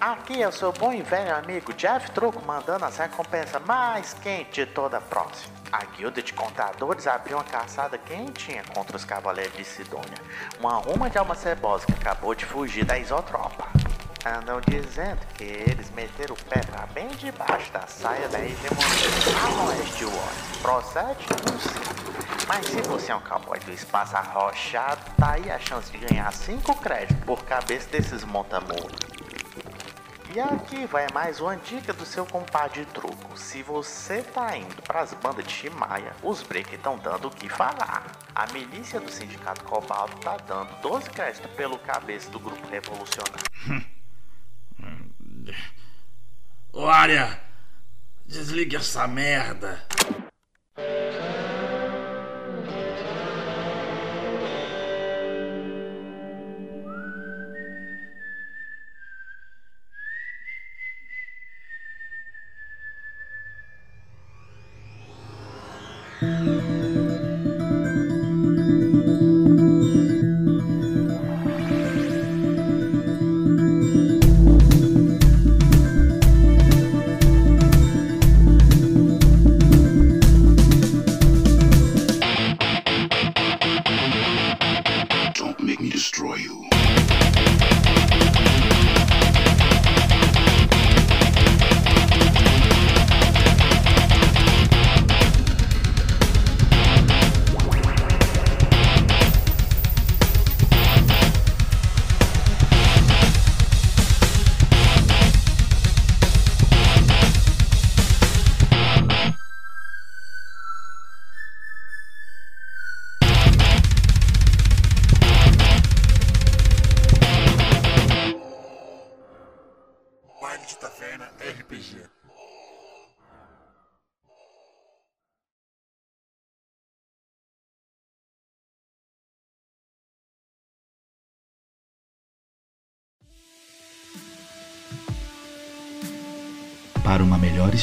Aqui é o seu bom e velho amigo Jeff Truco mandando as recompensas mais quentes de toda a próxima. A guilda de contadores abriu uma caçada quentinha contra os cavaleiros de Sidônia. Uma ruma de alma cebosa que acabou de fugir da isotropa. Andam dizendo que eles meteram o pé pra bem debaixo da saia da hegemonia oeste War. Procede? Não sei. Mas se você é um cowboy do espaço arrochado, tá aí a chance de ganhar 5 créditos por cabeça desses montamuros. E aqui vai mais uma dica do seu compadre truco. Se você tá indo pras bandas de Shimaia, os break estão dando o que falar. A milícia do Sindicato Cobalto tá dando 12 créditos pelo cabeça do grupo revolucionário. Ô, Arya, desligue essa merda.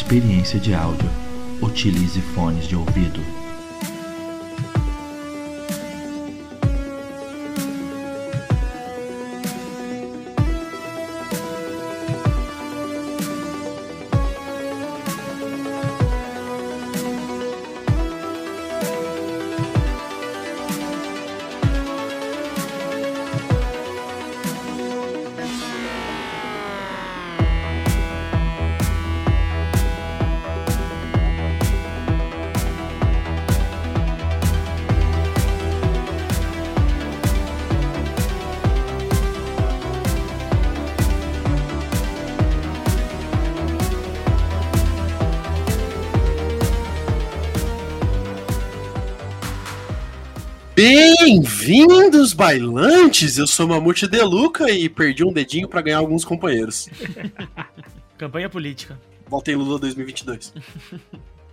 Experiência de áudio, utilize fones de ouvido. Bem-vindos, bailantes! Eu sou Mamute Deluca e perdi um dedinho pra ganhar alguns companheiros. Campanha política. Voltei Lula 2022.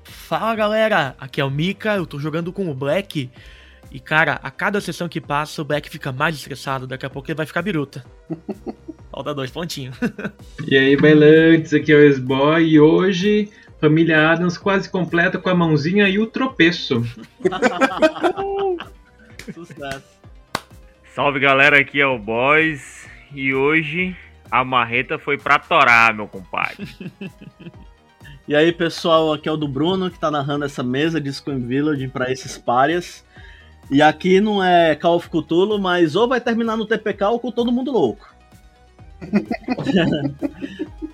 Fala galera, aqui é o Mika, eu tô jogando com o Black. E cara, a cada sessão que passa, o Black fica mais estressado, daqui a pouco ele vai ficar biruta. Falta dois pontinhos. E aí, bailantes, aqui é o S-Boy e hoje família Adams quase completa com a mãozinha e o tropeço. Sucesso. Salve galera, aqui é o Boys e hoje a marreta foi pra torar, meu compadre. E aí, pessoal, aqui é o do Bruno que tá narrando essa mesa de Scream Village pra esses párias. E aqui não é Call of Cthulhu, mas ou vai terminar no TPK ou com todo mundo louco.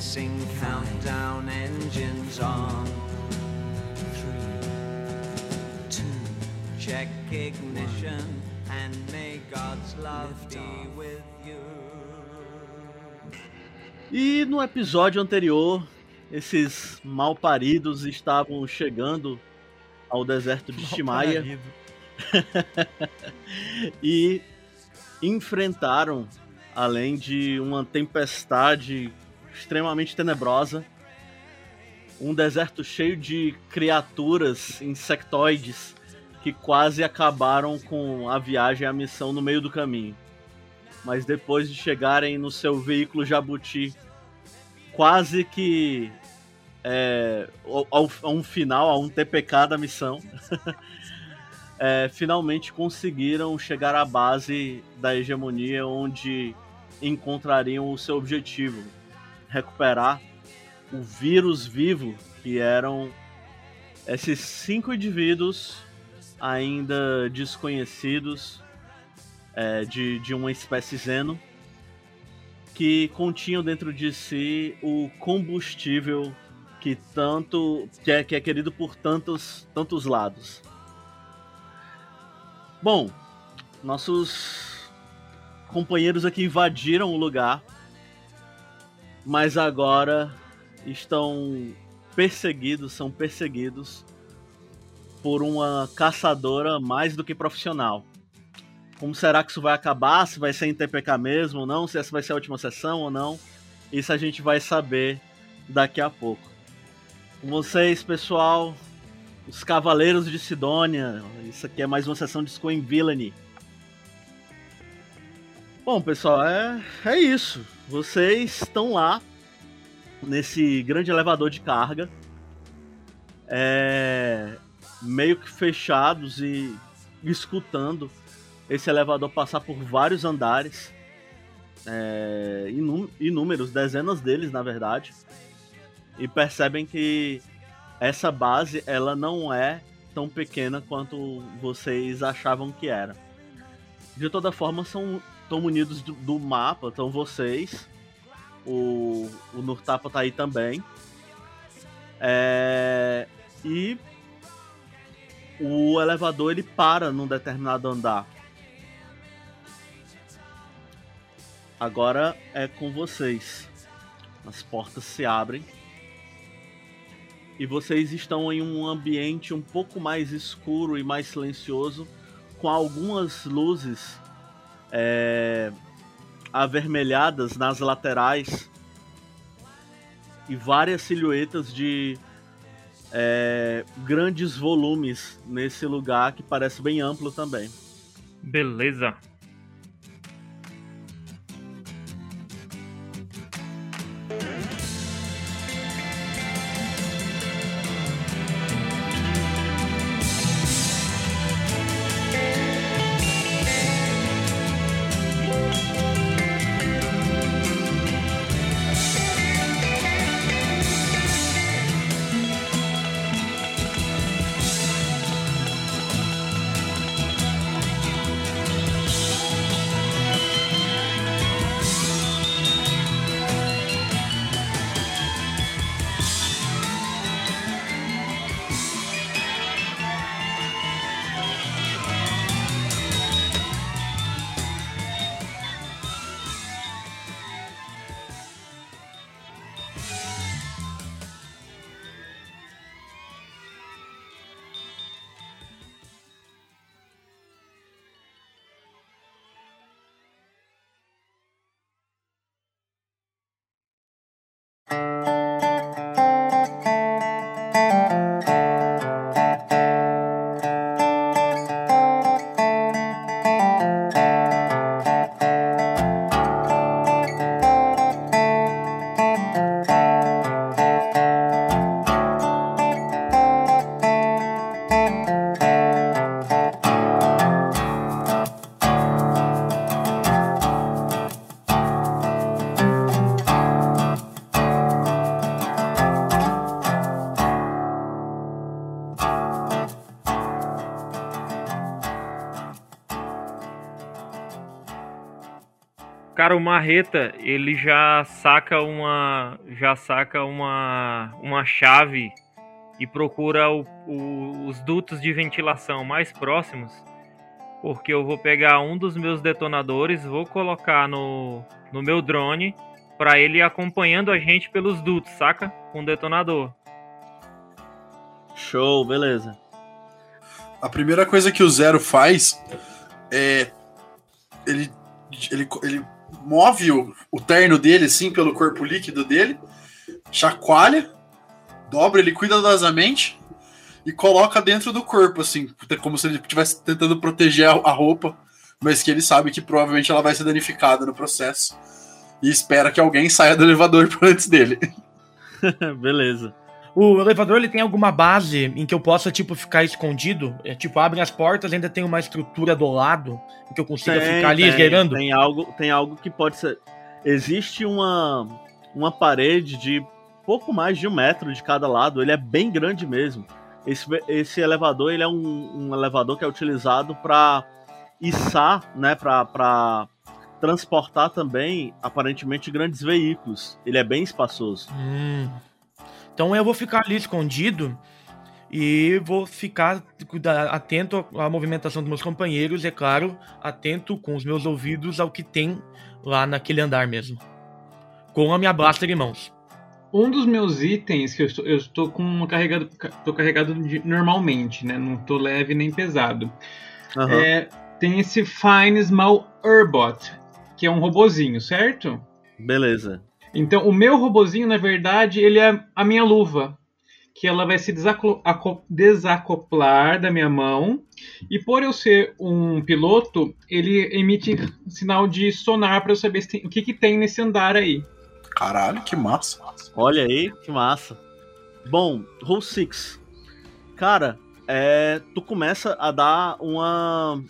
Commencing countdown engines on. Three, two. Check ignition and may God's love be with you. E no episódio anterior, esses malparidos estavam chegando ao deserto de Shimaia e enfrentaram, além de uma tempestade extremamente tenebrosa, um deserto cheio de criaturas insectoides que quase acabaram com a viagem e a missão no meio do caminho. Mas depois de chegarem no seu veículo Jabuti, quase que é, ao, a um final, a um TPK da missão, é, finalmente conseguiram chegar à base da hegemonia, onde encontrariam o seu objetivo: recuperar o vírus vivo que eram esses cinco indivíduos ainda desconhecidos é, de, de uma espécie Zeno que continham dentro de si o combustível que tanto que é, que é querido por tantos tantos lados. Bom, nossos companheiros aqui invadiram o lugar, mas agora estão perseguidos, são perseguidos por uma caçadora mais do que profissional. Como será que isso vai acabar? Se vai ser em TPK mesmo ou não? Se essa vai ser a última sessão ou não? Isso a gente vai saber daqui a pouco. Com vocês, pessoal, os Cavaleiros de Sidônia. Isso aqui é mais uma sessão de Scoin Villainy. Bom, pessoal, é, é isso. Vocês estão lá nesse grande elevador de carga. É, meio que fechados e escutando esse elevador passar por vários andares, é, inúmeros, dezenas deles na verdade, e percebem que essa base ela não é tão pequena quanto vocês achavam que era. De toda forma, são estão munidos do, do mapa, estão vocês, o, o Nurtapa tá aí também. É, e o elevador ele para num determinado andar. Agora é com vocês. As portas se abrem e vocês estão em um ambiente um pouco mais escuro e mais silencioso, com algumas luzes é, avermelhadas nas laterais e várias silhuetas de é, grandes volumes nesse lugar que parece bem amplo também. Beleza. Cara, o Marreta, ele já saca uma. Já saca uma. uma chave e procura o- o- os dutos de ventilação mais próximos. Porque eu vou pegar um dos meus detonadores, vou colocar no, no meu drone pra ele ir acompanhando a gente pelos dutos, saca? Com o detonador. Show, beleza. A primeira coisa que o Zero faz é. Ele, ele, ele move o, o terno dele, assim, pelo corpo líquido dele, chacoalha, dobra ele cuidadosamente e coloca dentro do corpo, assim, como se ele estivesse tentando proteger a, roupa, mas que ele sabe que provavelmente ela vai ser danificada no processo. E espera que alguém saia do elevador antes dele. beleza. O elevador ele tem alguma base em que eu possa, tipo, ficar escondido? É, tipo, abrem as portas, ainda tem uma estrutura do lado em que eu consiga Tem, ficar ali tem, esgueirando? Tem algo, tem algo que pode ser. Existe uma, uma parede de pouco mais de um metro de cada lado. Ele é bem grande mesmo. Esse, esse elevador ele é um, um elevador que é utilizado para içar, né? Para transportar também aparentemente grandes veículos. Ele é bem espaçoso. Hum. Então eu vou ficar ali escondido e vou ficar atento à movimentação dos meus companheiros, é claro, atento com os meus ouvidos ao que tem lá naquele andar mesmo. Com a minha blaster em mãos. Um dos meus itens que eu estou, eu estou com uma carregado, estou carregado de- normalmente, né? Não estou leve nem pesado. Aham. É, tem esse Fine Small Herbot, que é um robozinho, certo? Beleza. Então, o meu robozinho, na verdade, ele é a minha luva. Que ela vai se desacoplar da minha mão. E por eu ser um piloto, ele emite sinal de sonar para eu saber se tem- o que, que tem nesse andar aí. Caralho, que massa. Olha aí, que massa. Bom, Roll 6. Cara, é, tu começa a dar uma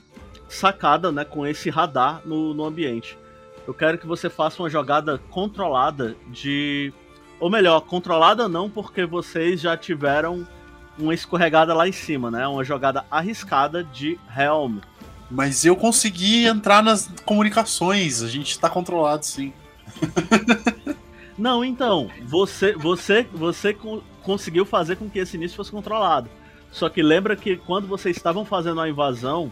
sacada né, com esse radar no, no ambiente. Eu quero que você faça uma jogada controlada de. Ou melhor, controlada não, porque vocês já tiveram uma escorregada lá em cima, né? Uma jogada arriscada de Helm. Mas eu consegui entrar nas comunicações, a gente tá controlado sim. Não, então, você você você co- conseguiu fazer com que esse início fosse controlado. Só que lembra que quando vocês estavam fazendo a invasão,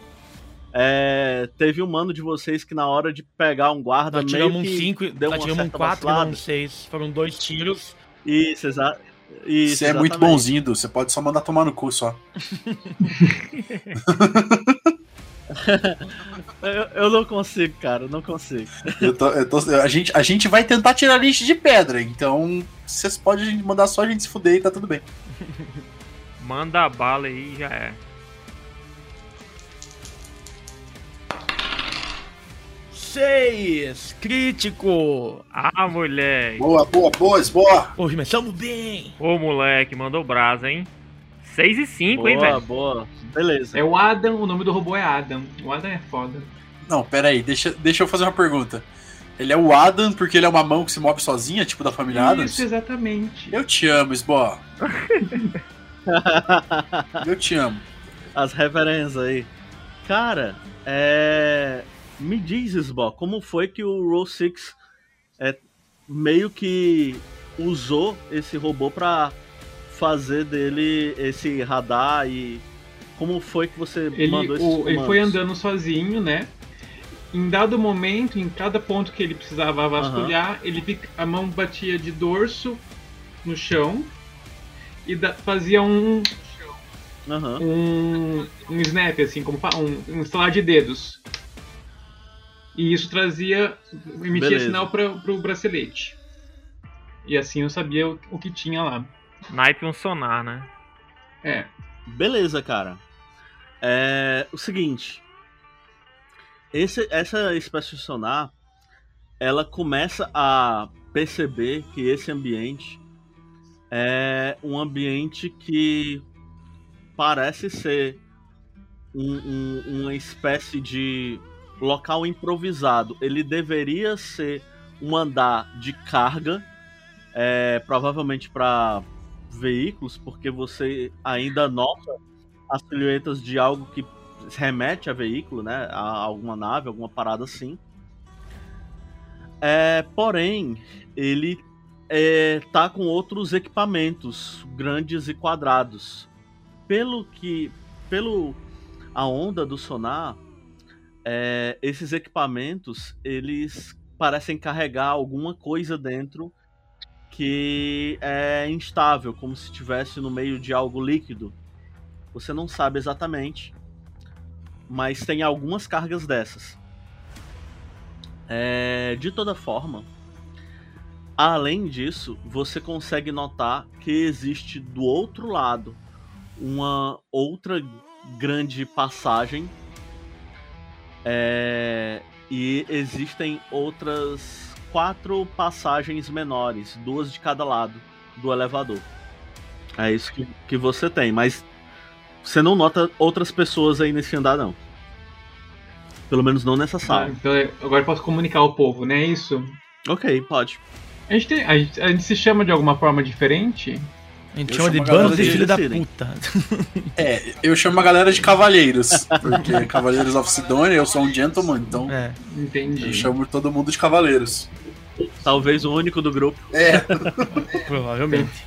é, teve um mano de vocês que na hora de pegar um guarda Nós meio tiramos um que 5, deu nós tiramos um certa 4 e um 6. Foram dois tiros. Isso, exa isso, Você é muito exatamente. bonzinho, Du, você pode só mandar tomar no cu só. Eu, eu não consigo, cara, não consigo. Eu tô- eu tô- a, gente, a gente vai tentar tirar lixo de pedra, então vocês podem mandar só a gente se fuder e tá tudo bem. Manda a bala aí e já é. Seis! Crítico! Ah, moleque. Boa, boa, boa, boa. Hoje começamos bem! Ô, moleque, mandou brasa, hein? 6 e 5, hein, Boa, velho? boa. Beleza. É o Adam, o nome do robô é Adam. O Adam é foda. Não, pera aí, deixa, deixa eu fazer uma pergunta. Ele é o Adam porque ele é uma mão que se move sozinha, tipo da família Adams? Isso, exatamente. Eu te amo, Sbo. Eu te amo. As referências aí. Cara, é. Me diz, Sbo, como foi que o Roll 6 é, meio que usou esse robô pra fazer dele esse radar e. Como foi que você Ele, mandou esses o- ele foi andando sozinho, né? Em dado momento, em cada ponto que ele precisava vasculhar, ele fica- a mão batia de dorso no chão e da- fazia um, Aham. um, um snap, assim, como um, um estalar de dedos. E isso trazia, emitia Beleza. sinal para o bracelete. E assim eu sabia o, o que tinha lá. Naipe um sonar, né? É. Beleza, cara. É o seguinte. Esse, essa espécie de sonar, ela começa a perceber que esse ambiente é um ambiente que parece ser um- um- uma espécie de local improvisado. Ele deveria ser um andar de carga, é, provavelmente para veículos, porque você ainda nota as silhuetas de algo que remete a veículo, né? A alguma nave, alguma parada assim. É, porém, ele é, tá com outros equipamentos grandes e quadrados. Pelo que. Pelo a onda do sonar, é, esses equipamentos eles parecem carregar alguma coisa dentro que é instável, como se estivesse no meio de algo líquido. Você não sabe exatamente, mas tem algumas cargas dessas. É, de toda forma, além disso, você consegue notar que existe do outro lado uma outra grande passagem é, e existem outras quatro passagens menores, duas de cada lado do elevador. É isso que, que você tem, mas você não nota outras pessoas aí nesse andar, não. Pelo menos não nessa sala. Ah, então eu- agora posso comunicar ao povo, né? É isso? Ok, pode. A gente, tem- a gente- a gente se chama de alguma forma diferente? A gente Eu chama de chamo a galera bando de filho da puta. É, eu chamo a galera de cavaleiros, porque Cavaleiros of Sidonia, eu sou um gentleman, então É. Entendi. eu chamo todo mundo de cavaleiros. Talvez o único do grupo. É, Provavelmente.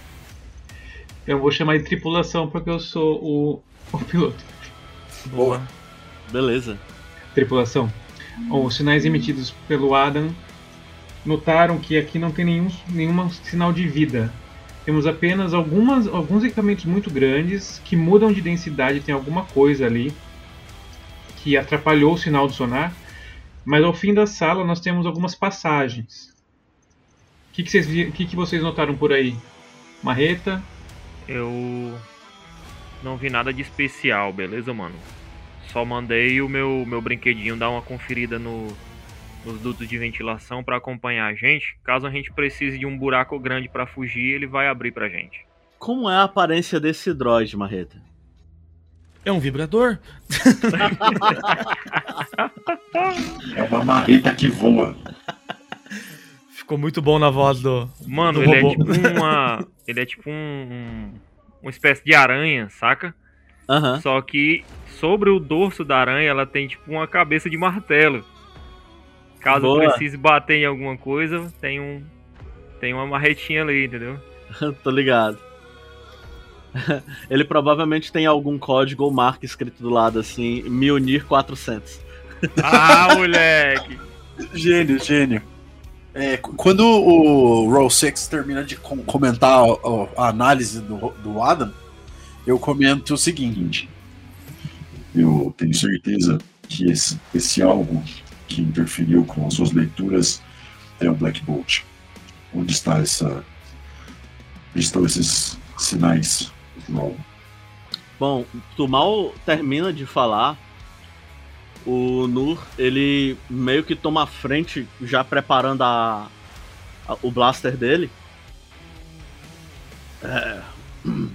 Eu vou chamar de tripulação porque eu sou o, o piloto. boa. Beleza. Tripulação. Bom, os sinais emitidos pelo Adam notaram que aqui não tem nenhum, nenhum sinal de vida. Temos apenas algumas, alguns equipamentos muito grandes que mudam de densidade, tem alguma coisa ali que atrapalhou o sinal do sonar. Mas ao fim da sala nós temos algumas passagens. O que, que, vocês, que, que vocês notaram por aí? Marreta? Eu não vi nada de especial, beleza, mano? Só mandei o meu, meu brinquedinho dar uma conferida no, nos dutos de ventilação pra acompanhar a gente. Caso a gente precise de um buraco grande pra fugir, ele vai abrir pra gente. Como é a aparência desse droid, Marreta? É um vibrador? É uma marreta que voa. Ficou muito bom na voz do. Mano, do ele é tipo uma. Ele é tipo um. um- uma espécie de aranha, saca? Aham. Só que sobre o dorso da aranha ela tem tipo uma cabeça de martelo. Caso Boa. precise bater em alguma coisa, tem um. Tem uma marretinha ali, entendeu? Tô ligado. Ele provavelmente tem algum código ou marca escrito do lado assim, Mjolnir 400. Ah, moleque! Gênio, gênio. É, qu- quando o Roll 6 termina de com- comentar a, análise do, do Adam, eu comento o seguinte. Eu tenho certeza que esse, esse algo que interferiu com as suas leituras é o Black Bolt. Onde está essa. Estão esses sinais? Roll? Bom, tu mal termina de falar, o Nur, ele meio que toma a frente, já preparando a, a- o blaster dele. É.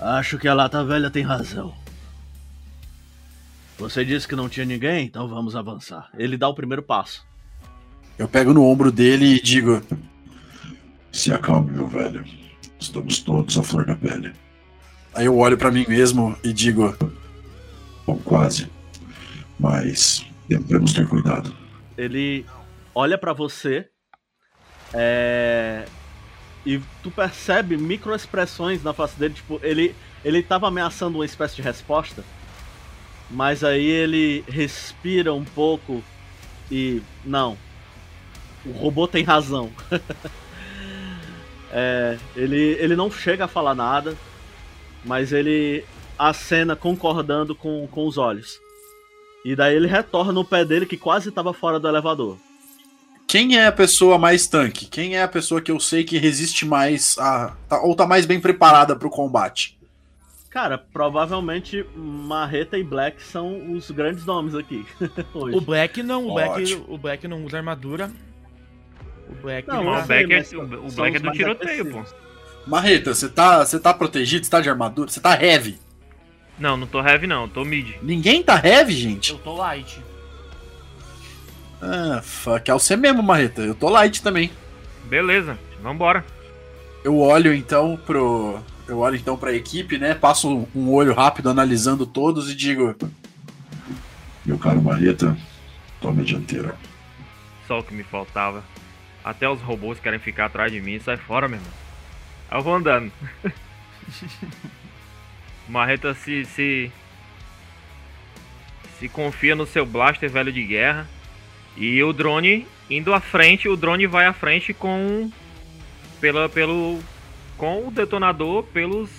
Acho que a lata velha tem razão. Você disse que não tinha ninguém, então vamos avançar. Ele dá o primeiro passo. Eu pego no ombro dele e digo: Se acalme, meu velho. Estamos todos à flor da pele. Aí eu olho pra mim mesmo e digo: Bom, quase. Mas devemos ter cuidado. ele olha pra você é, e tu percebe microexpressões na face dele, tipo, ele ele tava ameaçando uma espécie de resposta, mas aí ele respira um pouco e não. O robô tem razão. É, ele, ele não chega a falar nada, mas ele acena concordando com, com os olhos. E daí ele retorna no pé dele que quase estava fora do elevador. Quem é a pessoa mais tanque? Quem é a pessoa que eu sei que resiste mais a. tá- ou tá mais bem preparada pro combate? Cara, provavelmente Marreta e Black são os grandes nomes aqui. hoje. O Black não, o Black, o Black não usa armadura. O Black Não, ele eu o tá- sei, Black, é, o, o Black é do tiroteio, pô. Marreta, você tá, você tá protegido? Você tá de armadura? Você tá heavy? Não, não tô heavy não, tô mid. Ninguém tá heavy, gente? Eu tô light. Ah, fuck. É você mesmo, Marreta. Eu tô light também. Beleza, vambora. Eu olho então pro. Eu olho então pra equipe, né? Passo um- um olho rápido analisando todos e digo: Meu caro Marreta, tome a dianteira. Só o que me faltava. Até os robôs querem ficar atrás de mim. Sai fora, meu irmão. Aí eu vou andando. Marreta se, se. Se confia no seu blaster velho de guerra. E o drone indo à frente, o drone vai à frente com. Pela, pelo. Com o detonador pelos.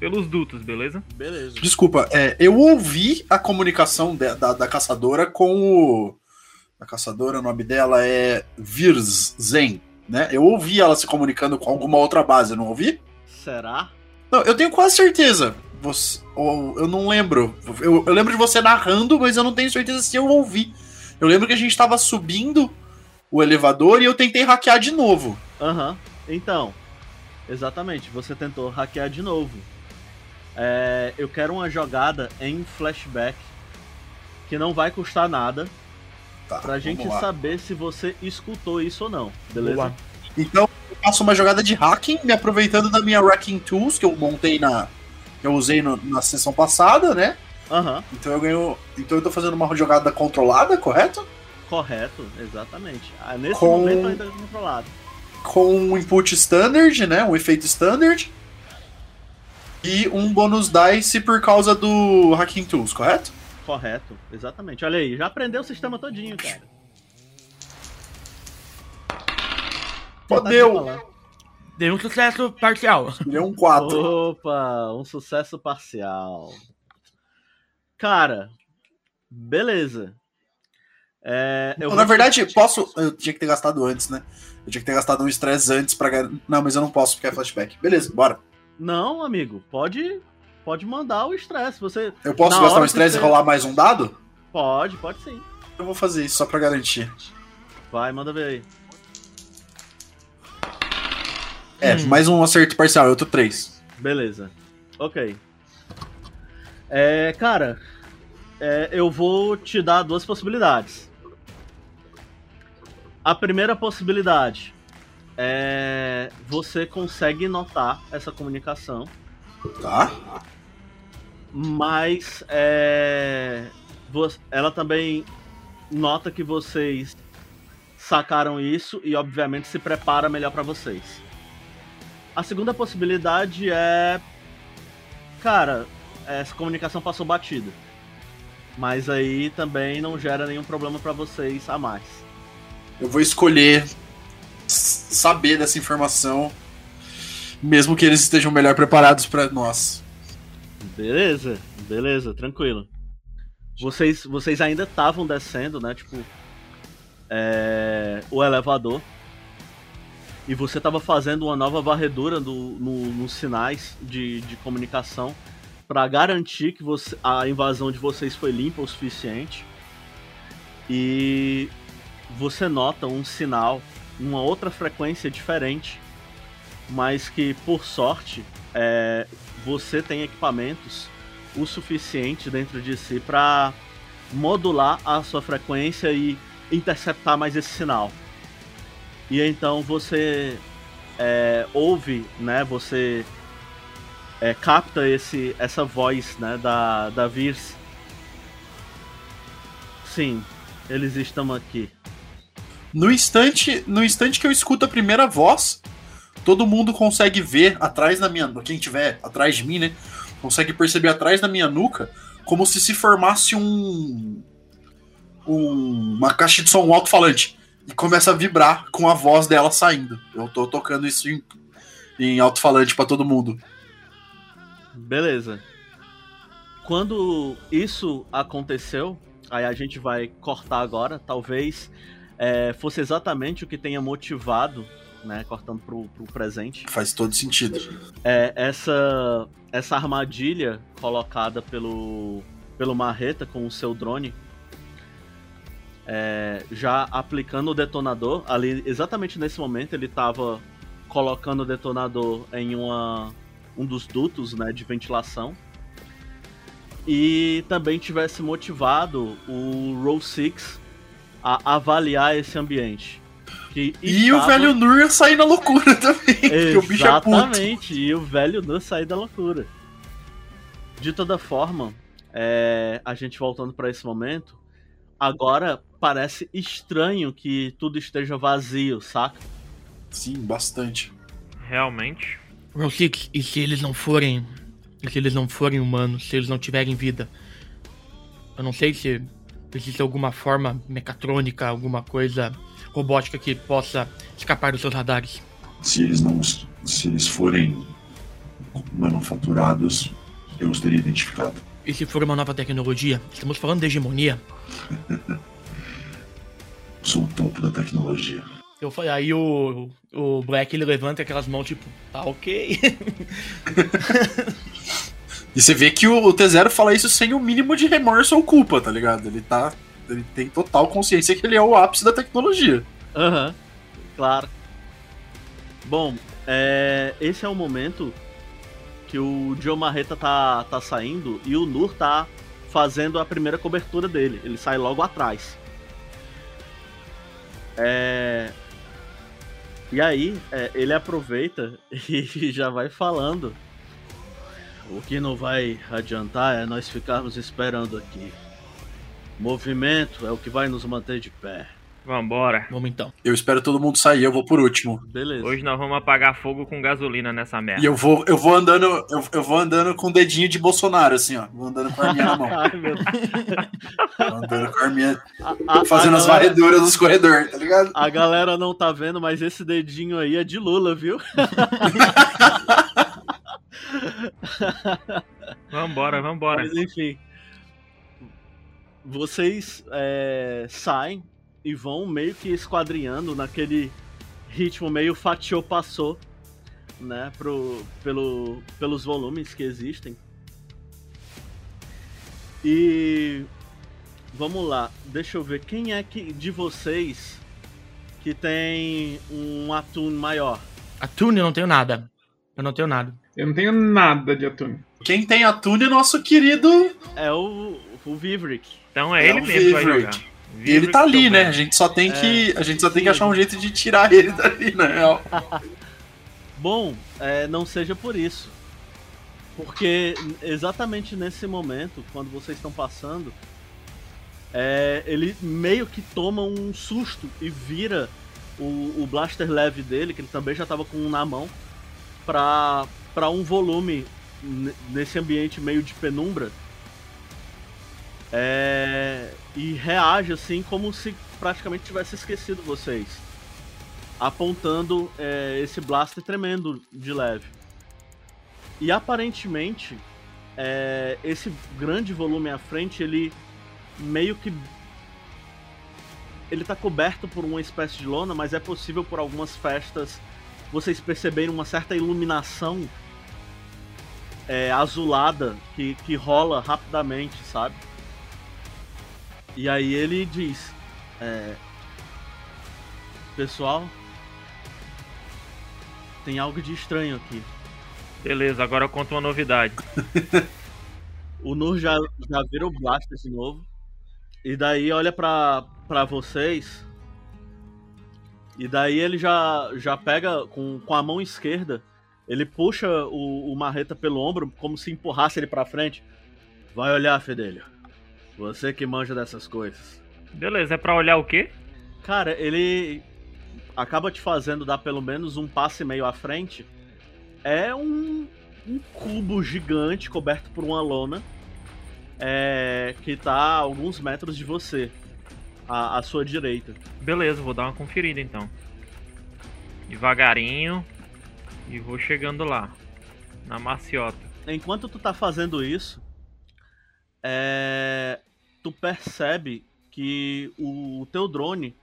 Pelos dutos, beleza? Beleza. Desculpa, é, eu ouvi a comunicação de- da, da caçadora com o. A caçadora, o nome dela é Virzen, né? Eu ouvi ela se comunicando com alguma outra base, eu não ouvi? Será? Não, eu tenho quase certeza. Você, ou, eu não lembro. Eu, eu lembro de você narrando, mas eu não tenho certeza se eu ouvi. Eu lembro que a gente tava subindo o elevador e eu tentei hackear de novo. Aham. Então, exatamente, você tentou hackear de novo. É, eu quero uma jogada em flashback que não vai custar nada Tá, pra gente lá. saber se você escutou isso ou não, beleza? Boa. Então, eu faço uma jogada de hacking, me aproveitando da minha Wrecking Tools, que eu montei na. que eu usei no- na sessão passada, né? Aham, Então eu ganho. Então eu tô fazendo uma jogada controlada, correto? correto, exatamente. Ah, nesse Com- momento ainda é controlado. Com um input standard, né? Um efeito standard. E um bônus dice por causa do Hacking Tools, correto? Correto, exatamente. Olha aí, já aprendeu o sistema todinho, cara. Fodeu! Tá de falar. Deu um sucesso parcial. É um 4. Opa, um sucesso parcial. Cara, beleza. É, eu Na verdade, posso. Eu tinha que ter gastado antes, né? Eu tinha que ter gastado um estresse antes pra. Não, mas eu não posso porque é flashback. Beleza, bora. Não, amigo, pode, pode mandar o estresse. Você Eu posso Na gastar um estresse e rolar mais um dado? pode, pode sim. Eu vou fazer isso só pra garantir. Vai, manda ver aí. É, mais um acerto parcial, eu tô 3. Beleza. Ok. É, cara, é, eu vou te dar duas possibilidades. A primeira possibilidade é você consegue notar essa comunicação, Tá? mas é, ela também nota que vocês sacaram isso e obviamente se prepara melhor pra vocês. A segunda possibilidade é cara, essa comunicação passou batida. Mas aí também não gera nenhum problema pra vocês a mais. Eu vou escolher saber dessa informação, mesmo que eles estejam melhor preparados pra nós. Beleza, beleza, tranquilo. Vocês, vocês ainda estavam descendo, né? Tipo, é, o elevador. E você estava fazendo uma nova varredura do- no- nos sinais de, de comunicação para garantir que você- a invasão de vocês foi limpa o suficiente. E você nota um sinal, uma outra frequência diferente, mas que por sorte é, você tem equipamentos o suficiente dentro de si para modular a sua frequência e interceptar mais esse sinal. E então você é, ouve, né? Você é, capta esse, essa voz, né? Da, da Virs. Sim, eles estão aqui. No instante, no instante que eu escuto a primeira voz, todo mundo consegue ver atrás da minha, quem tiver atrás de mim, né, consegue perceber atrás da minha nuca como se se formasse um, um- uma caixa de som alto-falante e começa a vibrar com a voz dela saindo. Eu tô tocando isso em, em alto-falante pra todo mundo. Beleza. Quando isso aconteceu, aí a gente vai cortar agora. Talvez é, fosse exatamente o que tenha motivado, né? Cortando pro, pro presente. Faz todo sentido. É, essa, essa armadilha colocada pelo, pelo Marreta com o seu drone. é, já aplicando o detonador, ali exatamente nesse momento ele estava colocando o detonador em uma, um dos dutos né, de ventilação. E também tivesse motivado o Row 6 a avaliar esse ambiente. Que E o velho Nur ia sair na loucura também, porque o bicho é puto. Exatamente, e o velho não sair da loucura. De toda forma, é, a gente voltando para esse momento, agora parece estranho que tudo esteja vazio, saca? Sim, bastante. Realmente. Six, e se eles não forem. E se eles não forem humanos, se eles não tiverem vida? Eu não sei se existe alguma forma mecatrônica, alguma coisa robótica que possa escapar dos seus radares. Se eles não. Se eles forem manufaturados, eu os teria identificado. E se for uma nova tecnologia? Estamos falando de hegemonia. Sou o topo da tecnologia. Eu falei, aí o, o Black ele levanta aquelas mãos tipo, tá ok. E você vê que o, o T0 fala isso sem o mínimo de remorso ou culpa, tá ligado? Ele tá. Ele tem total consciência que ele é o ápice da tecnologia. Aham, claro. Bom, é, esse é o momento que o Joe Marreta tá, tá saindo e o Nur tá fazendo a primeira cobertura dele. Ele sai logo atrás. É, e aí, é, ele aproveita e já vai falando. O que não vai adiantar é nós ficarmos esperando aqui. Movimento é o que vai nos manter de pé. Vambora. Vamos então. Eu espero todo mundo sair, eu vou por último. Beleza. Hoje nós vamos apagar fogo com gasolina nessa merda. E eu vou, eu vou andando, eu, eu vou andando com o dedinho de Bolsonaro, assim, ó. Vou andando com a arminha na mão. Ai, meu Deus. Vou andando com a arminha, A- a- fazendo a as galera- varreduras dos corredores, tá ligado? A galera não tá vendo, mas esse dedinho aí é de Lula, viu? Vambora, vambora. Mas enfim. Vocês é, saem e vão meio que esquadrinhando naquele ritmo meio fatiou passou, né? Pro, pelo, pelos volumes que existem. E vamos lá, deixa eu ver quem é que de vocês que tem um atum maior. Atune, eu não tenho nada. Eu não tenho nada. Eu não tenho nada de atune. Quem tem atune é nosso querido. É o, o Vivrick. Então é, É ele mesmo que vai jogar. E ele tá ali, né? A gente só É. tem que, a gente só tem que achar um jeito de tirar ele dali, na real. Bom, é, não seja por isso. Porque exatamente nesse momento, quando vocês estão passando, é, ele meio que toma um susto e vira o, o blaster leve dele, que ele também já tava com um na mão, pra, pra um volume nesse ambiente meio de penumbra. É, e reage assim como se praticamente tivesse esquecido vocês apontando é, esse blaster tremendo de leve. E aparentemente, é, esse grande volume à frente, ele meio que. Ele tá coberto por uma espécie de lona, mas é possível por algumas festas vocês perceberem uma certa iluminação é, azulada que, que rola rapidamente, sabe? E aí ele diz: é, Pessoal, tem algo de estranho aqui. Beleza, agora eu conto uma novidade. O Nur já, já vira o Blaster de novo. E daí olha pra, pra vocês. E daí ele já, já pega com, com a mão esquerda. Ele puxa o, o Marreta pelo ombro, como se empurrasse ele pra frente. Vai olhar, Fedelho. Você que manja dessas coisas. Beleza, é pra olhar o quê? Cara, ele acaba te fazendo dar pelo menos um passe meio à frente. É um, um cubo gigante coberto por uma lona é, que tá a alguns metros de você, à, à sua direita. Beleza, vou dar uma conferida então. Devagarinho. E vou chegando lá. Na maciota. Enquanto tu tá fazendo isso, é, tu percebe que o, teu drone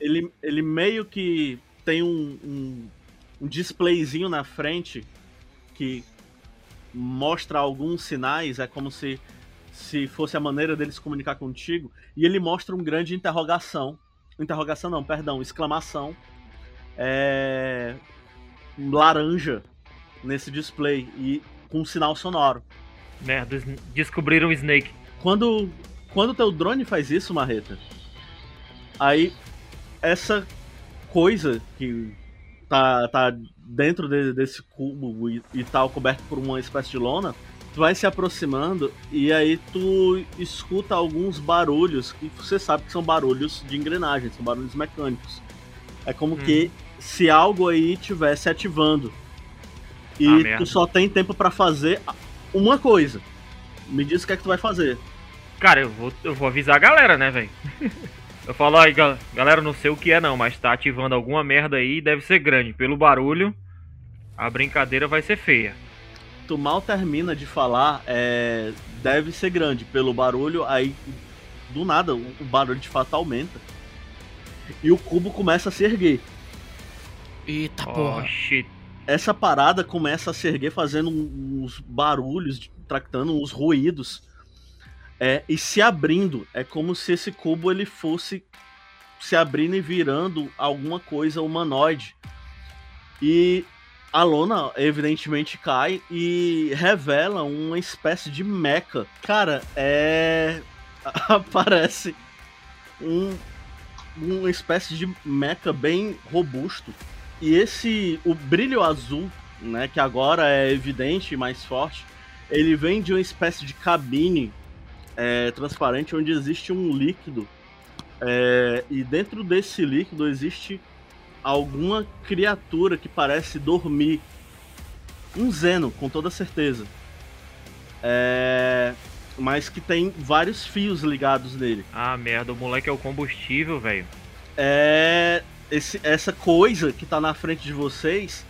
ele, ele meio que tem um, um, um displayzinho na frente que mostra alguns sinais, é como se, se fosse a maneira dele se comunicar contigo, e ele mostra um grande interrogação. Interrogação não, perdão, exclamação. É, laranja nesse display e com um sinal sonoro. Merda, sn- descobriram o Snake. Quando quando teu drone faz isso, Marreta, aí essa coisa que tá, tá dentro de- desse cubo e, e tal, coberto por uma espécie de lona, Tu vai se aproximando e aí tu escuta alguns barulhos que você sabe que são barulhos de engrenagem, são barulhos mecânicos. É como que se algo aí tivesse ativando. E Ah, merda. tu só tem tempo pra fazer uma coisa. Me diz o que é que tu vai fazer. Cara, eu vou, eu vou avisar a galera, né, velho? Eu falo, aí, gal- galera, não sei o que é não, mas tá ativando alguma merda aí, deve ser grande. Pelo barulho, a brincadeira vai ser feia. Tu mal termina de falar, é, deve ser grande. Pelo barulho, aí do nada o o barulho de fato aumenta. E o cubo começa a se erguer. Eita Oh, porra. shit. essa parada começa a se erguer fazendo uns barulhos, tractando uns ruídos é, e se abrindo. É como se esse cubo ele fosse se abrindo e virando alguma coisa humanoide. E a lona evidentemente cai e revela uma espécie de mecha. Cara, é. Aparece um, uma espécie de mecha bem robusto. E esse, o brilho azul, né, que agora é evidente e mais forte, ele vem de uma espécie de cabine é, transparente onde existe um líquido. é, e dentro desse líquido existe alguma criatura que parece dormir. Um Zeno, com toda certeza. É, mas que tem vários fios ligados nele. Ah, merda, o moleque é o combustível, velho. é esse, essa coisa que tá na frente de vocês,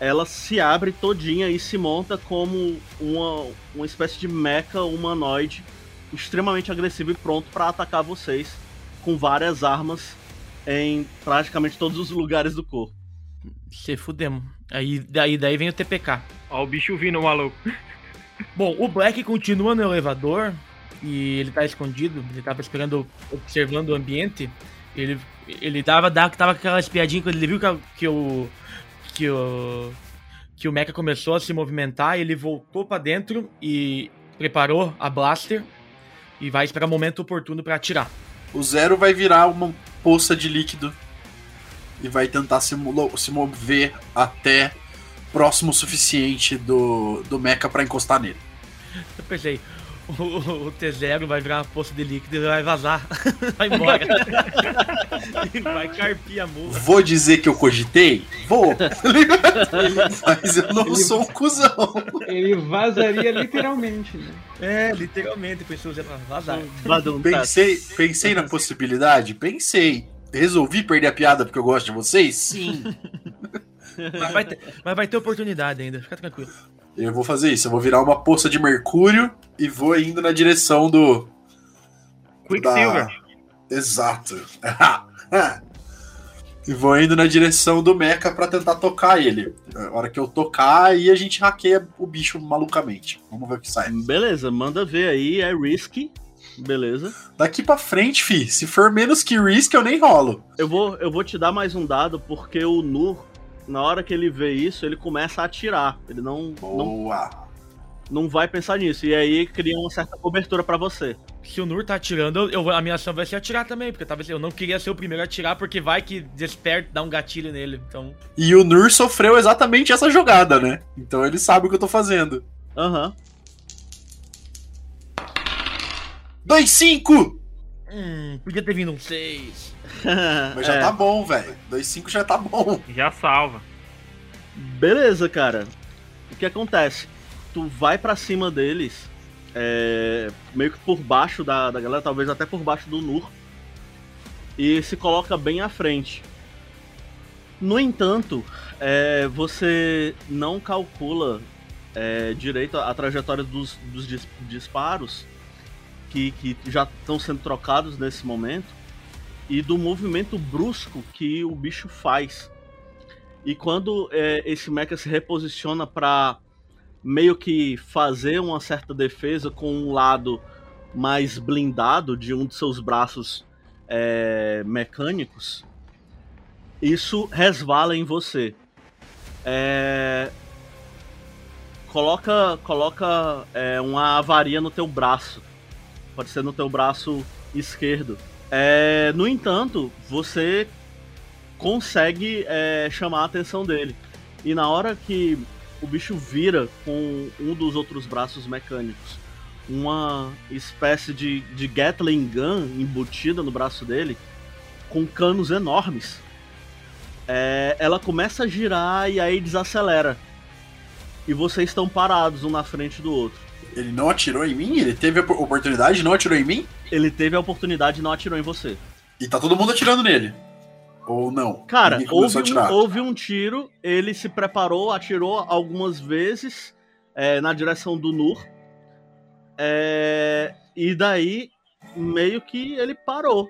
ela se abre todinha e se monta como uma, uma espécie de mecha humanoide extremamente agressivo e pronto pra atacar vocês com várias armas em praticamente todos os lugares do corpo. Se fudemos. Aí daí, daí vem o TPK. Ó, o bicho vindo, maluco. Bom, o Black continua no elevador e ele tá escondido, ele tava esperando, observando o ambiente. Ele, ele tava, dava, tava com aquela espiadinha quando ele viu que, que o. que o. que o Mecha começou a se movimentar, ele voltou pra dentro e preparou a blaster e vai esperar o momento oportuno pra atirar. O Zero vai virar uma poça de líquido e vai tentar se, se mover até próximo o suficiente do, do Mecha pra encostar nele. Eu pensei, o, o T0 vai virar uma poça de líquido e vai vazar. vai embora. vai carpir a mula. Vou dizer que eu cogitei? Vou. Mas eu não sou um cuzão. Ele vazaria literalmente, né? É, literalmente, pra vazar. Pensei, pensei na possibilidade? Pensei. Resolvi perder a piada porque eu gosto de vocês? Sim. Mas vai, ter, mas vai ter oportunidade ainda, fica tranquilo. Eu vou fazer isso. Eu vou virar uma poça de mercúrio e vou indo na direção do. Quicksilver. da- Exato. e vou indo na direção do Mecha pra tentar tocar ele. A hora que eu tocar, aí a gente hackeia o bicho malucamente. Vamos ver o que sai. Beleza, manda ver aí, é risky. Beleza. Daqui pra frente, fi. Se for menos que risk, eu nem rolo. Eu vou, eu vou te dar mais um dado, porque o Nur, na hora que ele vê isso, ele começa a atirar. Ele não, não, Boa. não vai pensar nisso. E aí cria uma certa cobertura pra você. Se o Nur tá atirando, eu, eu- a minha ação vai ser atirar também, porque talvez eu não queria ser o primeiro a atirar, porque vai que desperta, dá um gatilho nele. Então, E o Nur sofreu exatamente essa jogada, né? Então ele sabe o que eu tô fazendo. Aham. 2-5! hum, podia ter vindo um 6. Mas já É. tá bom, velho. 2-5 já tá bom. Já salva. Beleza, cara. O que acontece? Tu vai pra cima deles, é, meio que por baixo da, da galera, talvez até por baixo do Nur, e se coloca bem à frente. No entanto, é, você não calcula é, direito a, a trajetória dos, dos dis- disparos que, que já estão sendo trocados nesse momento e do movimento brusco que o bicho faz. E quando é, esse mecha se reposiciona para meio que fazer uma certa defesa com um lado mais blindado de um de seus braços é, mecânicos, isso resvala em você. É, coloca coloca é, uma avaria no teu braço. Pode ser no teu braço esquerdo. É, no entanto, você consegue é, chamar a atenção dele. E na hora que o bicho vira com um dos outros braços mecânicos. Uma espécie de, de Gatling Gun embutida no braço dele, com canos enormes. É, ela começa a girar e aí desacelera. E vocês estão parados um na frente do outro. Ele não atirou em mim? Ele teve a op- oportunidade e não atirou em mim? Ele teve a oportunidade e não atirou em você. E tá todo mundo atirando nele. Ou não? Cara, houve um, houve um tiro, ele se preparou, atirou algumas vezes é, na direção do Nur. É, e daí, meio que ele parou.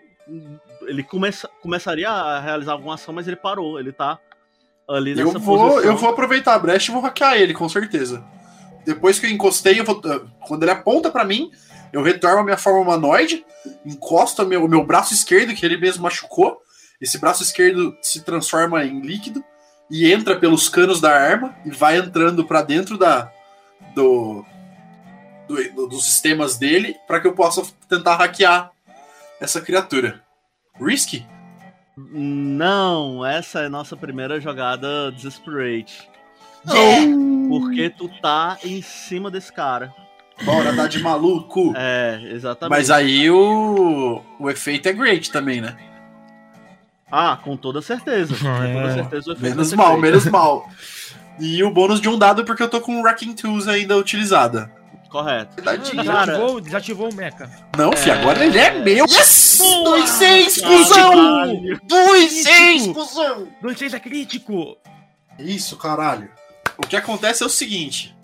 Ele começa, começaria a realizar alguma ação, mas ele parou. Ele tá ali nessa Eu vou, posição. eu vou aproveitar a brecha e vou hackear ele, com certeza. Depois que eu encostei, eu vou, quando ele aponta pra mim, eu retorno a minha forma humanoide, encosto o meu, meu braço esquerdo, que ele mesmo machucou. Esse braço esquerdo se transforma em líquido e entra pelos canos da arma e vai entrando pra dentro da do, do- do- dos sistemas dele para que eu possa tentar hackear essa criatura. Risky? Não, essa é nossa primeira jogada Desperate. Porque tu tá em cima desse cara. Bora, tá de maluco. É, exatamente. Mas aí o, o efeito é great também, né? Ah, com toda certeza. Com toda É. certeza o efeito Menos ser mal, menos mal. E o bônus de um dado porque eu tô com o Wrecking Tools ainda utilizada. Correto. Tadinho. Desativou, desativou o mecha. Não, fi, É. agora ele é meu. Yes! Boa! 2-6, Caralho. cuzão! 2-6, cuzão! 2-6 é crítico. Isso, caralho. O que acontece é o seguinte: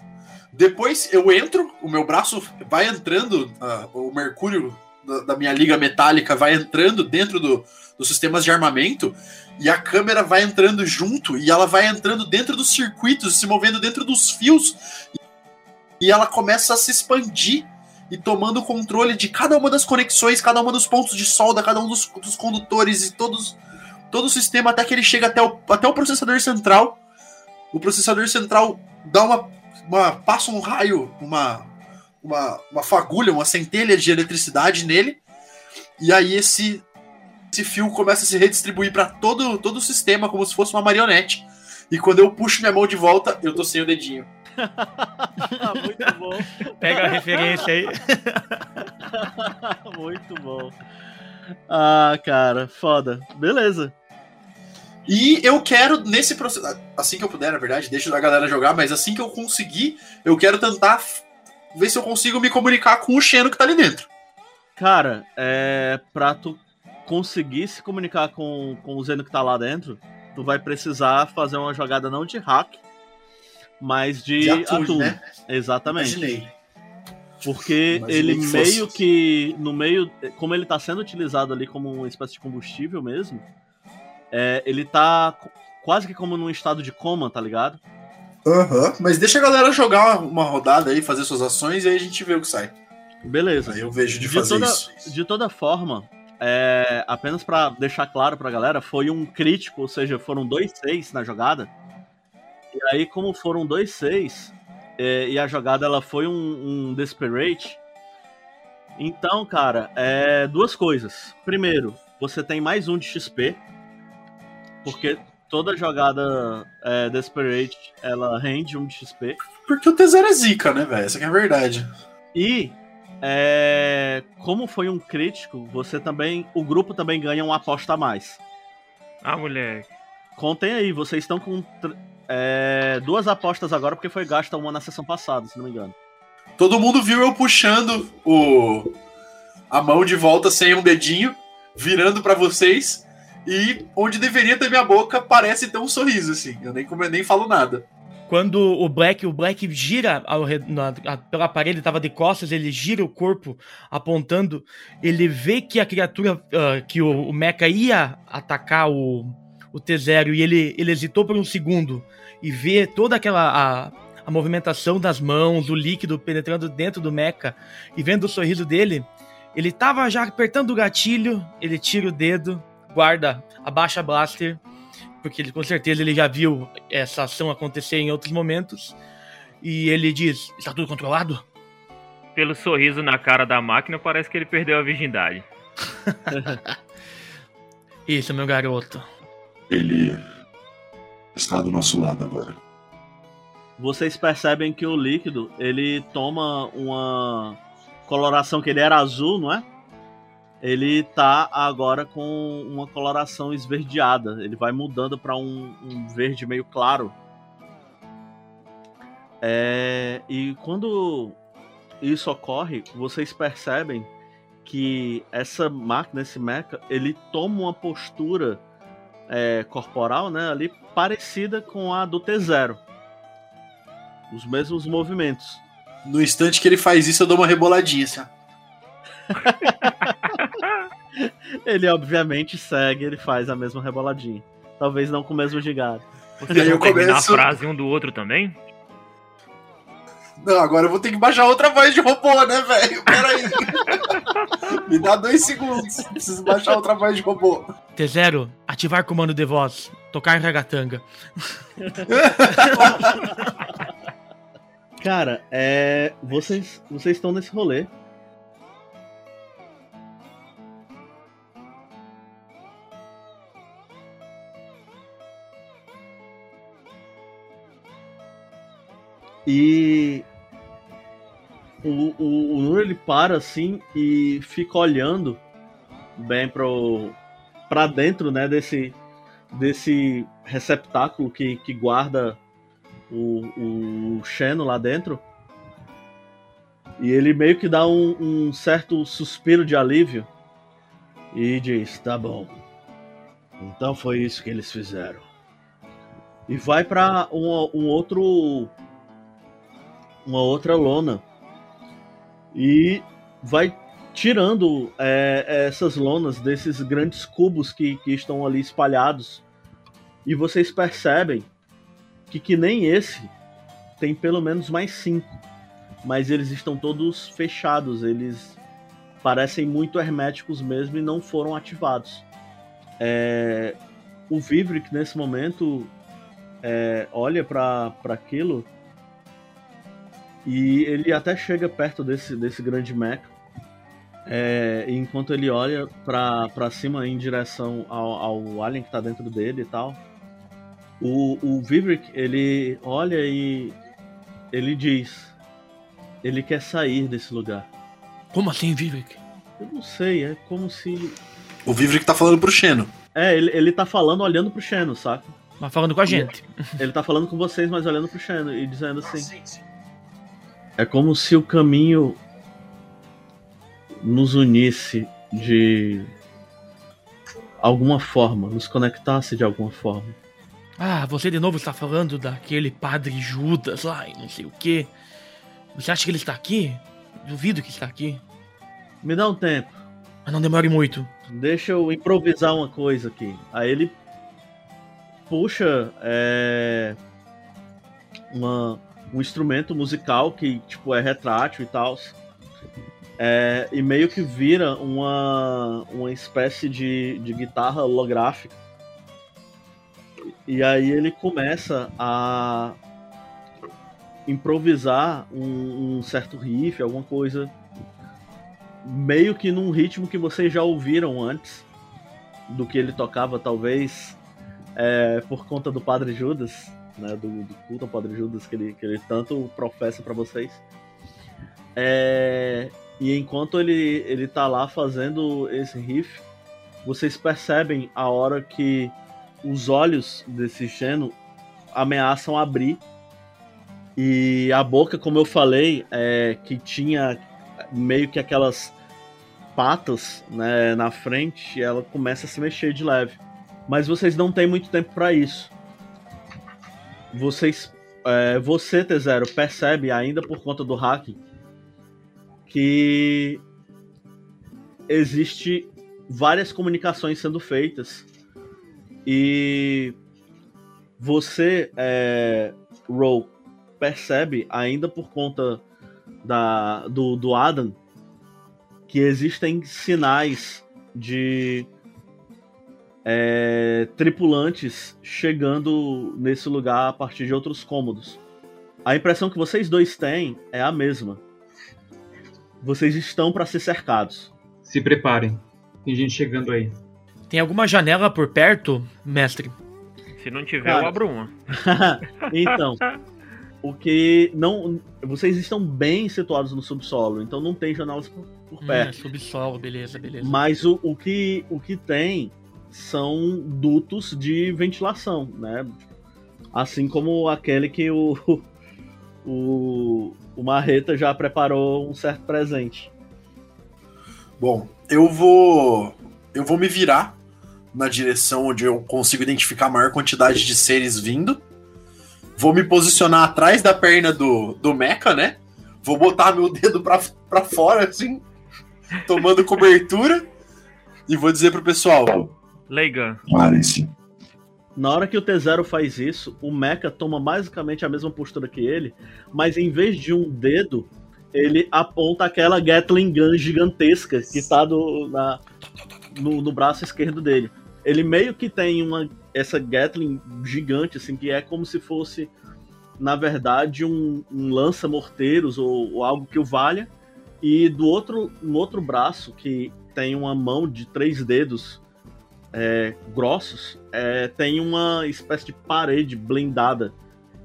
depois eu entro, o meu braço vai entrando, ah, o mercúrio da, da minha liga metálica vai entrando dentro do, dos sistemas de armamento, e a câmera vai entrando junto, e ela vai entrando dentro dos circuitos, se movendo dentro dos fios, e ela começa a se expandir e tomando controle de cada uma das conexões, cada uma dos pontos de solda, cada um dos, dos condutores e todos todo o sistema até que ele chega até o, até o processador central. O processador central dá uma, uma passa um raio, uma, uma, uma fagulha, uma centelha de eletricidade nele. E aí esse esse fio começa a se redistribuir para todo todo o sistema como se fosse uma marionete. E quando eu puxo minha mão de volta, eu tô sem o dedinho. Muito bom. Pega a referência aí. Muito bom. Ah, cara, foda. Beleza. E eu quero, nesse processo. Assim que eu puder, na verdade, deixa a galera jogar, mas assim que eu conseguir, eu quero tentar ver se eu consigo me comunicar com o Xeno que tá ali dentro. Cara, é. Pra tu conseguir se comunicar com, com o Zeno que tá lá dentro, tu vai precisar fazer uma jogada não de hack, mas de, De atune, atune. né? Exatamente. Imaginei. Porque Imaginei ele que fosse. meio que. No meio. Como ele tá sendo utilizado ali como uma espécie de combustível mesmo, é, ele tá qu- quase que como num estado de coma, tá ligado? Aham. Mas deixa a galera jogar uma rodada aí, fazer suas ações e aí a gente vê o que sai. Beleza. Aí eu vejo de De fazer toda, isso. de toda forma, é, apenas pra deixar claro pra galera, foi um crítico, ou seja, foram dois seis na jogada. E aí, como foram dois seis, é, e a jogada ela foi um, um Desperate, então, cara, é, duas coisas. Primeiro, você tem mais um de XP, porque toda jogada é, Desperate ela rende um de XP. Porque o T0 é zica, né, velho? Essa que é a verdade. E é, como foi um crítico, você também, o grupo também ganha uma aposta a mais. Ah, moleque. Contem aí, vocês estão com é, duas apostas agora porque foi gasta uma na sessão passada, se não me engano. Todo mundo viu eu puxando o a mão de volta sem um dedinho, virando pra vocês, e onde deveria ter minha boca parece ter um sorriso, assim. Eu nem, come- nem falo nada. Quando o Black, o Black gira ao na- a- pelo aparelho, ele tava de costas, ele gira o corpo apontando, ele vê que a criatura, ah, que o, o Mecha ia atacar o, o T0 e ele, ele hesitou por um segundo e vê toda aquela a, a movimentação das mãos, o líquido penetrando dentro do Mecha e vendo o sorriso dele, ele tava já apertando o gatilho, ele tira o dedo, guarda, abaixa a blaster porque ele com certeza ele já viu essa ação acontecer em outros momentos. E ele diz: Está tudo controlado? Pelo sorriso na cara da máquina, parece que ele perdeu a virgindade. Isso, meu garoto. Ele está do nosso lado agora. vocês percebem que o líquido ele toma uma coloração que ele era azul, não é? Ele tá agora com uma coloração esverdeada. Ele vai mudando para um, um verde meio claro. É, e quando isso ocorre, vocês percebem que essa máquina, esse mecha, ele toma uma postura é, corporal, né, ali parecida com a do T0. Os mesmos movimentos. No instante que ele faz isso, eu dou uma reboladinha, assim. Ele obviamente segue, ele faz a mesma reboladinha. Talvez não com o mesmo gigado. E aí eu Terminar a começo. frase um do outro também? Não, agora eu vou ter que baixar outra voz de robô, né, velho? Peraí. Me dá dois segundos. Preciso baixar outra voz de robô. T0, ativar comando de voz. Tocar em ragatanga. Cara, é. Vocês, vocês estão nesse rolê. E o, o, o Nur ele para assim e fica olhando bem pro para dentro, né, desse desse receptáculo que, que guarda o, o Xeno lá dentro. E ele meio que dá um, um certo suspiro de alívio e diz: Tá bom. Então foi isso que eles fizeram. E vai pra um, um outro. Uma outra lona. E vai tirando é, essas lonas desses grandes cubos que, que estão ali espalhados. E vocês percebem que, que nem esse tem pelo menos mais cinco. Mas eles estão todos fechados, eles parecem muito herméticos mesmo e não foram ativados. É, o Vivric nesse momento é, olha para aquilo e ele até chega perto desse, desse grande mecha. É, e enquanto ele olha para cima em direção ao, ao alien que tá dentro dele e tal, o, o Vivric, ele olha e ele diz: ele quer sair desse lugar. Como assim, Vivek? Eu não sei, é como se. O Vivric tá falando pro Xeno. É, ele, ele tá falando olhando pro Xeno, saca? Mas falando com a gente. Ele tá falando com vocês, mas olhando pro Xeno e dizendo assim: É como se o caminho nos unisse de alguma forma, nos conectasse de alguma forma. Ah, você de novo está falando daquele padre Judas lá e não sei o que. Você acha que ele está aqui? Duvido que está aqui. Me dá um tempo. Mas não demore muito. Deixa eu improvisar uma coisa aqui. Aí ele puxa é, uma, um instrumento musical que tipo é retrátil e tal. É, e meio que vira uma, uma espécie de, de guitarra holográfica. E aí ele começa a improvisar um, um certo riff, alguma coisa meio que num ritmo que vocês já ouviram antes do que ele tocava, talvez é, por conta do Padre Judas, né, do, do culto ao Padre Judas que ele, que ele tanto professa para vocês. É, e enquanto ele, ele tá lá fazendo esse riff, vocês percebem a hora que os olhos desse Xeno ameaçam abrir e a boca, como eu falei, é, que tinha meio que aquelas patas né, na frente, ela começa a se mexer de leve. Mas vocês não têm muito tempo para isso. Vocês, é, você T0 percebe ainda por conta do hacking que existe várias comunicações sendo feitas e você, é, Roll, percebe ainda por conta da, do, do Adam que existem sinais de é, tripulantes chegando nesse lugar a partir de outros cômodos. A impressão que vocês dois têm é a mesma. Vocês estão para ser cercados. Se preparem. Tem gente chegando aí. Tem alguma janela por perto, mestre? Se não tiver, Cara. eu abro uma. então, O que não. Vocês estão bem situados no subsolo, então não tem janelas por, por Hum, perto. subsolo, beleza, beleza. Mas o, o, que, o que tem são dutos de ventilação, né? Assim como aquele que o, o, o Marreta já preparou um certo presente. Bom, eu vou. Eu vou me virar na direção onde eu consigo identificar a maior quantidade de seres vindo. Vou me posicionar atrás da perna do, do Mecha, né? Vou botar meu dedo pra, pra fora, assim, tomando cobertura. E vou dizer pro pessoal: Leigan. Parem-se. Na hora que o T0 faz isso, o Mecha toma basicamente a mesma postura que ele, mas em vez de um dedo, ele aponta aquela Gatling Gun gigantesca que tá do, na, no, no braço esquerdo dele. Ele meio que tem uma essa Gatling gigante, assim, que é como se fosse, na verdade, um, um lança-morteiros ou, ou algo que o valha. E do outro, no outro braço, que tem uma mão de três dedos é, grossos, é, tem uma espécie de parede blindada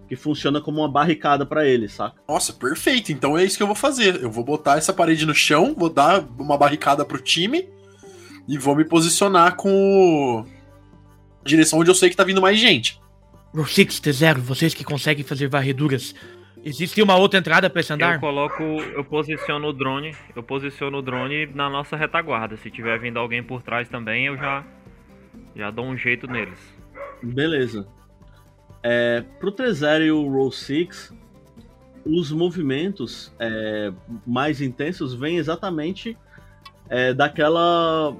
que funciona como uma barricada pra ele, saca? Nossa, perfeito. Então é isso que eu vou fazer. Eu vou botar essa parede no chão, vou dar uma barricada pro time e vou me posicionar com a direção onde eu sei que tá vindo mais gente. Rosix, T0, vocês que conseguem fazer varreduras. Existe uma outra entrada pra esse andar? Eu coloco, eu posiciono o drone, eu posiciono o drone na nossa retaguarda. Se tiver vindo alguém por trás também, eu já já dou um jeito neles. Beleza. É, pro T0 e o Roll 6, os movimentos é, mais intensos vêm exatamente é, daquela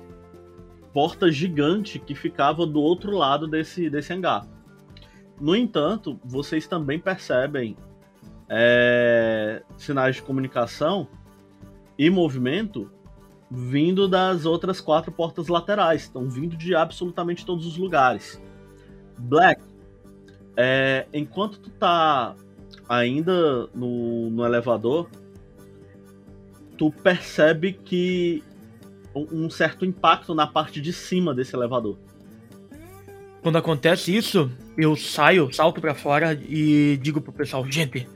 porta gigante que ficava do outro lado desse, desse hangar. No entanto, vocês também percebem é, sinais de comunicação e movimento vindo das outras quatro portas laterais. Estão vindo de absolutamente todos os lugares. Black, é, enquanto tu tá ainda no, no elevador, tu percebe que um, certo impacto na parte de cima desse elevador. Quando acontece isso, eu saio, salto pra fora e digo pro pessoal: gente,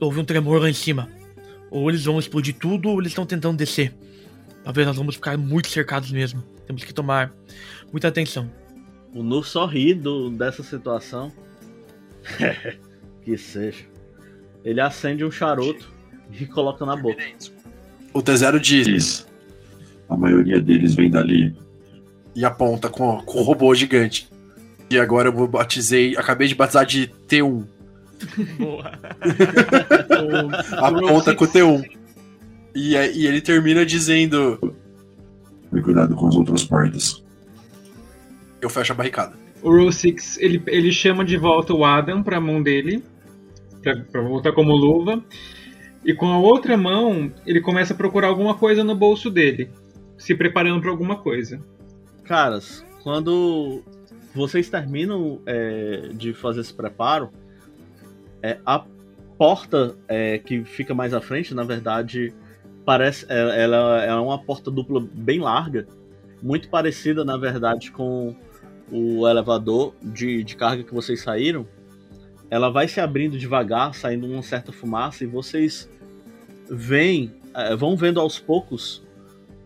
houve um tremor lá em cima. Ou eles vão explodir tudo, ou eles estão tentando descer. Talvez nós vamos ficar muito cercados mesmo. Temos que tomar muita atenção. O Nu sorri do, dessa situação. que seja. Ele acende um charuto e coloca na boca. O T0 diz A maioria deles vem dali. e aponta com, com o robô gigante. E agora eu batizei, acabei de batizar de T1. Boa. Aponta com o T1. E, aí- e ele termina dizendo: Tome cuidado com as outras portas. Eu fecho a barricada. O Row 6, ele, ele chama de volta o Adam pra mão dele, pra, pra voltar como luva. E com a outra mão, ele começa a procurar alguma coisa no bolso dele, se preparando pra alguma coisa. Caras, quando vocês terminam é, de fazer esse preparo, é, a porta é, que fica mais à frente, na verdade, parece é- ela é uma porta dupla bem larga, muito parecida, na verdade, com o elevador de, de carga que vocês saíram. Ela vai se abrindo devagar, saindo uma certa fumaça, e vocês veem, é, vão vendo aos poucos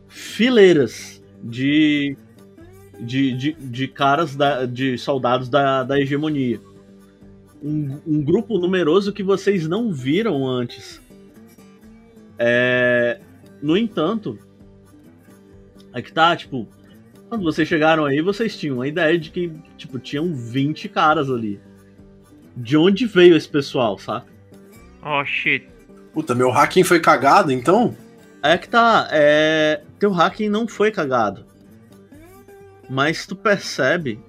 fileiras de de, de, de caras da, de soldados da, da hegemonia. Um, um grupo numeroso que vocês não viram antes. É, no entanto, é que tá, tipo, quando vocês chegaram aí, vocês tinham a ideia de que, tipo, tinham 20 caras ali. De onde veio esse pessoal, saca? Oh shit. Puta, meu hacking foi cagado, então? É que tá, é. Teu hacking não foi cagado. Mas tu percebe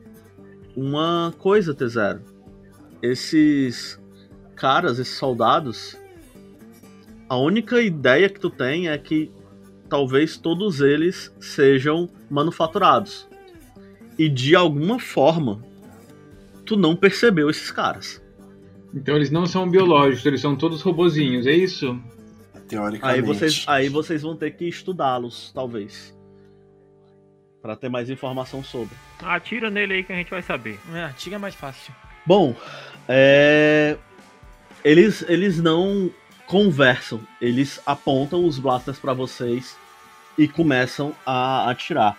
uma coisa, T0. Esses caras, esses soldados, a única ideia que tu tem é que talvez todos eles sejam manufaturados. E de alguma forma, tu não percebeu esses caras. Então eles não são biológicos, eles são todos robozinhos, é isso? Teoricamente. Aí vocês, aí vocês vão ter que estudá-los, talvez. Pra ter mais informação sobre. Atira nele aí que a gente vai saber. É, tira mais fácil. Bom, é... Eles, eles não conversam, eles apontam os blasters pra vocês e começam a atirar.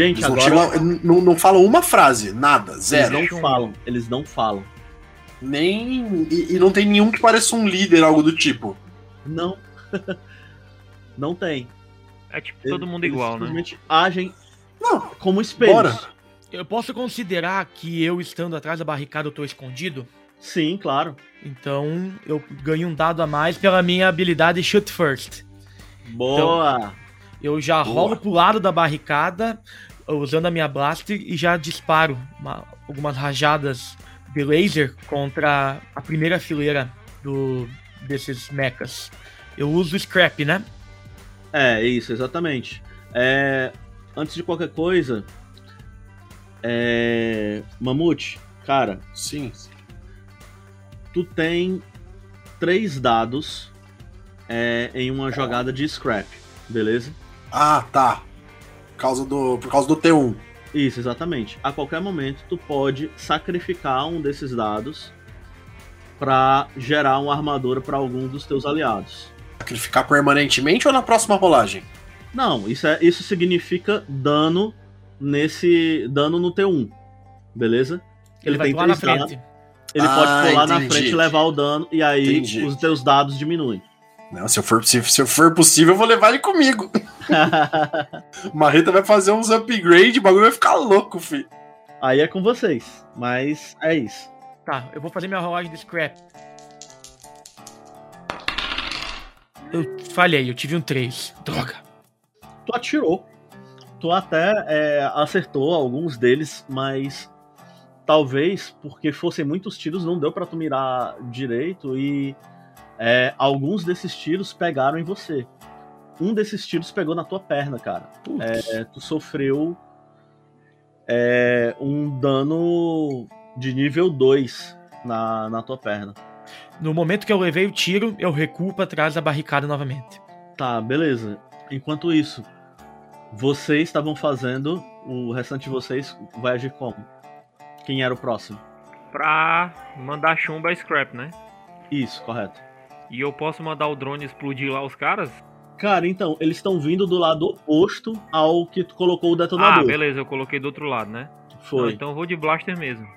Gente, Eles não, agora não, não falam uma frase, nada, zero. eles não falam, eles não falam. Nem. E, e não tem nenhum que pareça um líder, algo do tipo. Não. não tem. É tipo todo mundo Eles igual, né? simplesmente agem Não, como espelhos. bora. Eu posso considerar que eu estando atrás da barricada eu tô escondido? Sim, claro. Então eu ganho um dado a mais pela minha habilidade Shoot First. Boa. Eu já Boa. rolo pro lado da barricada, usando a minha blaster e já disparo uma- algumas rajadas de laser contra a primeira fileira do, desses mechas. Eu uso scrap, né? É, isso, exatamente. É, antes de qualquer coisa, é, Mamute, cara, Sim. tu tem três dados é, em uma jogada de scrap, beleza? Ah, tá. Por causa do, por causa do T1. Isso, exatamente. A qualquer momento tu pode sacrificar um desses dados pra gerar uma armadura pra algum dos teus aliados. Sacrificar permanentemente ou na próxima rolagem? Não, isso, é, isso significa dano nesse dano no T1, beleza? Ele, vai pular na três dados. frente. Ele Ah, pode pular na entendi. frente e levar o dano, e aí Entendi. os teus dados diminuem. Não, se eu for, se, se eu for possível, eu vou levar ele comigo. Marreta vai fazer uns upgrade, o bagulho vai ficar louco, fi. aí é com vocês, mas é isso. Tá, eu vou fazer minha rolagem de scrap. Eu falhei, eu tive um 3. Droga. Tu atirou. Tu até é, acertou alguns deles, mas talvez porque fossem muitos tiros não deu pra tu mirar direito e é, alguns desses tiros pegaram em você. Um desses tiros pegou na tua perna, cara. É, tu sofreu é, um dano de nível 2 na, na tua perna. No momento que eu levei o tiro, eu recuo pra trás da barricada novamente. Tá, beleza. Enquanto isso, vocês estavam fazendo, o restante de vocês vai agir como? Quem era o próximo? Pra mandar chumba a scrap, né? Isso, correto. E eu posso mandar o drone explodir lá os caras? Cara, então, eles estão vindo do lado oposto ao que tu colocou o detonador. Ah, beleza, eu coloquei do outro lado, né? Não, Foi. então eu vou de blaster mesmo.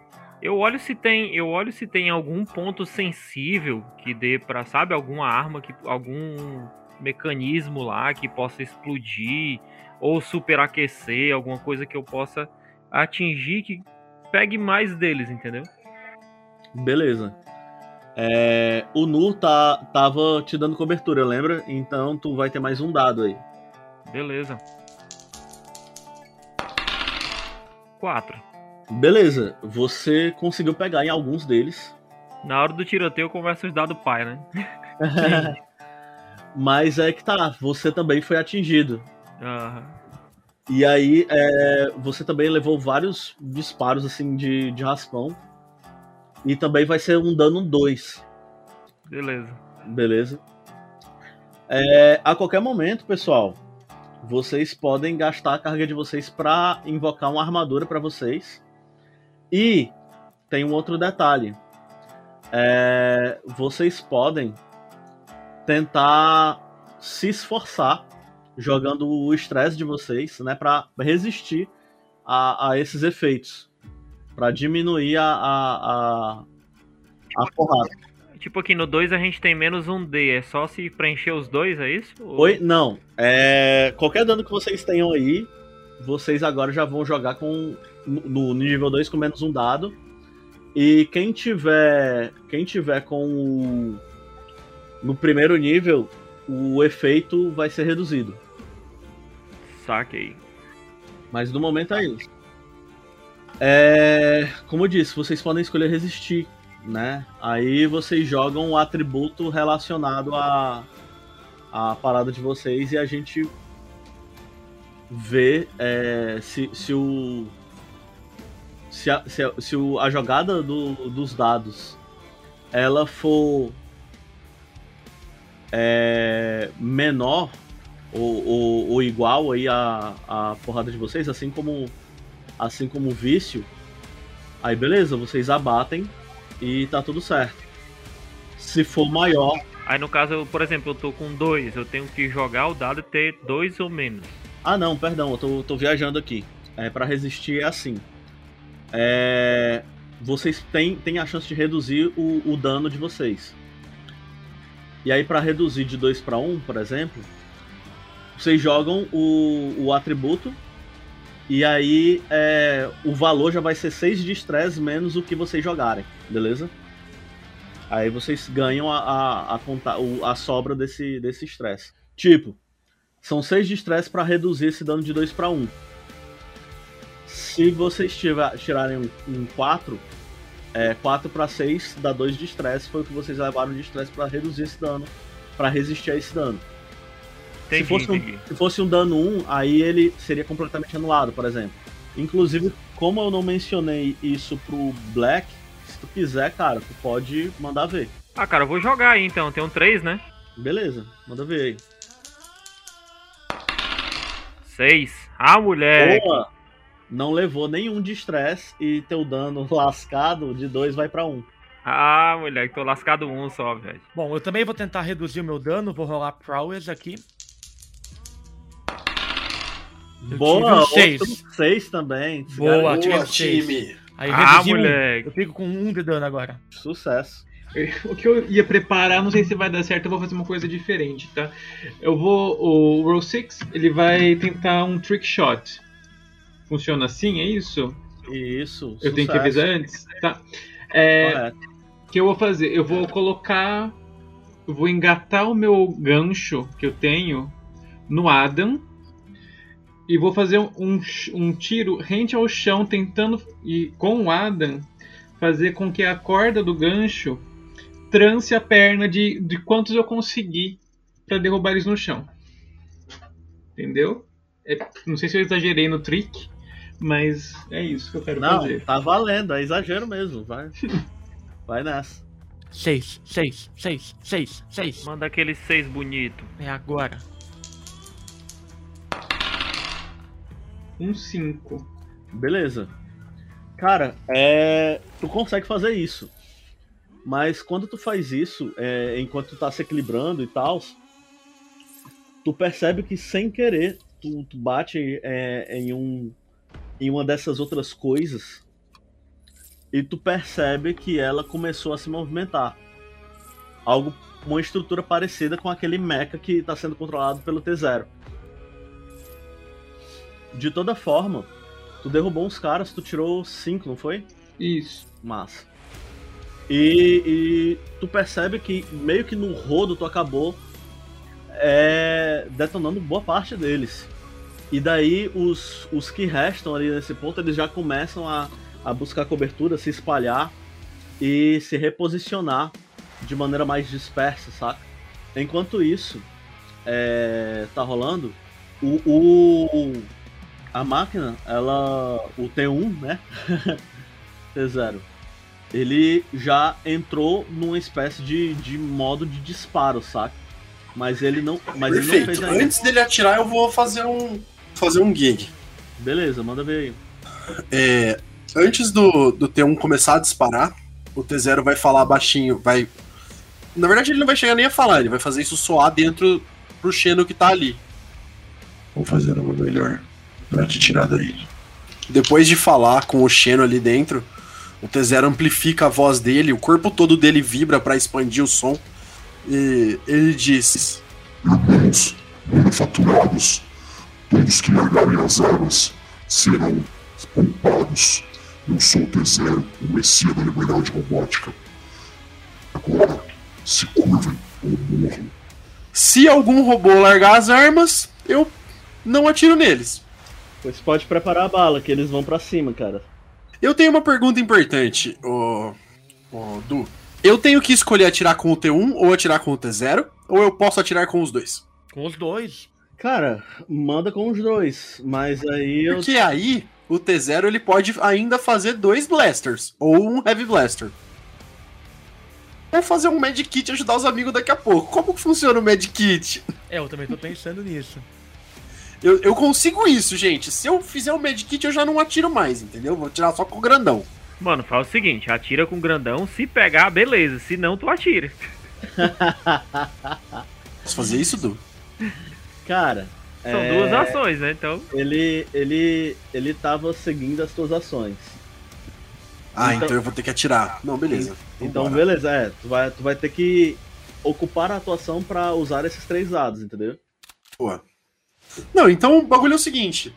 Eu olho se tem, eu olho se tem algum ponto sensível que dê pra, sabe, alguma arma que algum mecanismo lá que possa explodir ou superaquecer, alguma coisa que eu possa atingir que pegue mais deles, entendeu? Beleza. É, o Nu tá, tava te dando cobertura, lembra? Então tu vai ter mais um dado aí. Beleza. Quatro. Beleza, você conseguiu pegar em alguns deles. Na hora do tiroteio começa os dados pai, né? Mas é que tá, você também foi atingido. Aham. E aí, é, você também levou vários disparos assim de, de raspão. E também vai ser um dano 2, Beleza. beleza? É, a qualquer momento, pessoal, vocês podem gastar a carga de vocês para invocar uma armadura para vocês. E tem um outro detalhe. É, vocês podem tentar se esforçar jogando o estresse de vocês, né, para resistir a, a, esses efeitos, para diminuir a, a, a, a porrada. Tipo aqui no 2 a gente tem menos um D, é só se preencher os dois, é isso? Oi? Não. É, qualquer dano que vocês tenham aí, vocês agora já vão jogar com no nível 2 com menos um dado. E quem tiver, quem tiver com o no primeiro nível, o efeito vai ser reduzido. Saquei. Mas no momento é isso. É, como eu disse, vocês podem escolher resistir, né? Aí vocês jogam o atributo relacionado à a parada de vocês e a gente vê é, se, se o se a, se a, se o- a jogada do- dos dados ela for é, menor ou, ou, ou igual aí a, a porrada de vocês, assim como assim como o vício, aí beleza, vocês abatem e tá tudo certo. Se for maior, Aí no caso, eu, por exemplo, eu tô com dois, eu tenho que jogar o dado e ter dois ou menos. Ah, não, perdão, eu tô, tô viajando aqui. É, para resistir é assim. É, vocês têm, têm a chance de reduzir o, o dano de vocês. E aí, para reduzir de 2 para 1, por exemplo, vocês jogam o, o atributo. E aí, é, o valor já vai ser 6 de estresse menos o que vocês jogarem, beleza? Aí vocês ganham a, a, a, conta- a sobra desse estresse. Tipo, são 6 de estresse para reduzir esse dano de 2 para 1. Se vocês tiver, tirarem um, um 4, é, 4 para 6 dá 2 de estresse. Foi o que vocês levaram de estresse para reduzir esse dano. para resistir a esse dano. Entendi, se, fosse um, se fosse um dano 1, aí ele seria completamente anulado, por exemplo. Inclusive, como eu não mencionei isso pro Black, se tu quiser, cara, tu pode mandar ver. Ah, cara, eu vou jogar aí então. Tem um 3, né? Beleza, manda ver aí. 6. Ah, moleque. Boa! Não levou nenhum de estresse e teu dano lascado de 2 vai pra 1. Um. Ah, moleque, tô lascado um só, velho. Bom, eu também vou tentar reduzir o meu dano, vou rolar Prowess aqui. Eu Boa, tive um outro seis. 6 também. Boa, garantiu. tirei um seis. Aí Ah, um. moleque. Eu fico com um de dano agora. Sucesso. O que eu ia preparar, não sei se vai dar certo, eu vou fazer uma coisa diferente, tá? Eu vou. O Roll 6, ele vai tentar um trick shot. Funciona assim, é isso? Isso. Eu tenho que sucesso. avisar antes? Tá. É. O que eu vou fazer? Eu vou colocar. Eu vou engatar o meu gancho que eu tenho no Adam. E vou fazer um, um tiro rente ao chão, tentando. E com o Adam, fazer com que a corda do gancho trance a perna de, de quantos eu conseguir para derrubar eles no chão. Entendeu? É, não sei se eu exagerei no trick, mas é isso que eu quero Não, fazer. tá valendo, é exagero mesmo. Vai, vai nessa. Seis, seis, seis, seis, seis. Manda aquele 6 bonito. É agora. Um 5. Beleza. Cara, é. Tu consegue fazer isso. Mas quando tu faz isso, é, enquanto tu tá se equilibrando e tal, tu percebe que sem querer tu, tu bate é, em um em uma dessas outras coisas e tu percebe que ela começou a se movimentar. Algo, uma estrutura parecida com aquele mecha que está sendo controlado pelo T0. De toda forma, tu derrubou uns caras, tu tirou cinco, não foi? Isso. Massa. E, e tu percebe que meio que no rodo tu acabou é, detonando boa parte deles. E daí os, os que restam ali nesse ponto, eles já começam a, a buscar cobertura, se espalhar e se reposicionar de maneira mais dispersa, saca? Enquanto isso é, tá rolando, o, o- a máquina, ela. O T1, né? T0. Ele já entrou numa espécie de, de modo de disparo, saca? Mas ele não, mas ele não Perfeito. fez ainda. Antes dele atirar, eu vou fazer um. fazer um gig. Beleza, manda ver aí. É, antes do, do T1 começar a disparar, o T0 vai falar baixinho, vai. Na verdade, ele não vai chegar nem a falar, ele vai fazer isso soar dentro pro Xeno que tá ali. Vou fazer o meu melhor pra te tirar daí. Depois de falar com o Xeno ali dentro, o T0 amplifica a voz dele, o corpo todo dele vibra pra expandir o som. E ele diz: Irmãos, manufaturados, todos que largarem as armas serão poupados. Eu sou o T0, o Messias da Liberdade Robótica. Agora, se curvem ou morram. Se algum robô largar as armas, eu não atiro neles. Pois pode preparar a bala, que eles vão pra cima, cara. Eu tenho uma pergunta importante, ô, ô Du. Eu tenho que escolher atirar com o T1 ou atirar com o T0? Ou eu posso atirar com os dois? Com os dois. Cara, manda com os dois, mas aí eu. Porque aí o T0 ele pode ainda fazer dois blasters ou um heavy blaster. Ou fazer um medkit e ajudar os amigos daqui a pouco. Como que funciona o medkit? É, eu também tô pensando nisso. Eu, eu consigo isso, gente. Se eu fizer o medkit, eu já não atiro mais, entendeu? Vou atirar só com o grandão. Mano, faz o seguinte, atira com o grandão, se pegar, beleza. Se não, tu atira. Posso fazer isso, Du? Cara. São é, duas ações, né? Então. Ele, ele, ele tava seguindo as tuas ações. Ah, Então- então, eu vou ter que atirar. Não, beleza. Então, Vambora. beleza, é. Tu vai, tu vai ter que ocupar a atuação pra usar esses três dados, entendeu? Pô. Não, então o bagulho é o seguinte.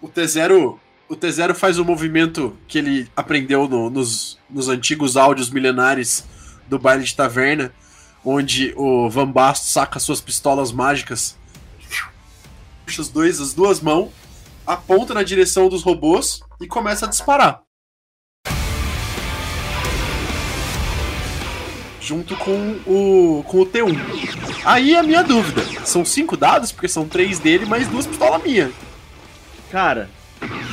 O T0. O T0 faz o movimento que ele aprendeu no- nos, nos antigos áudios milenares do baile de taverna, onde o Van Basto saca suas pistolas mágicas, puxa os dois, as duas mãos, aponta na direção dos robôs e começa a disparar. Junto com o, com o T1. Aí a minha dúvida: são cinco dados, porque são três dele, mais duas pistolas minha. Cara,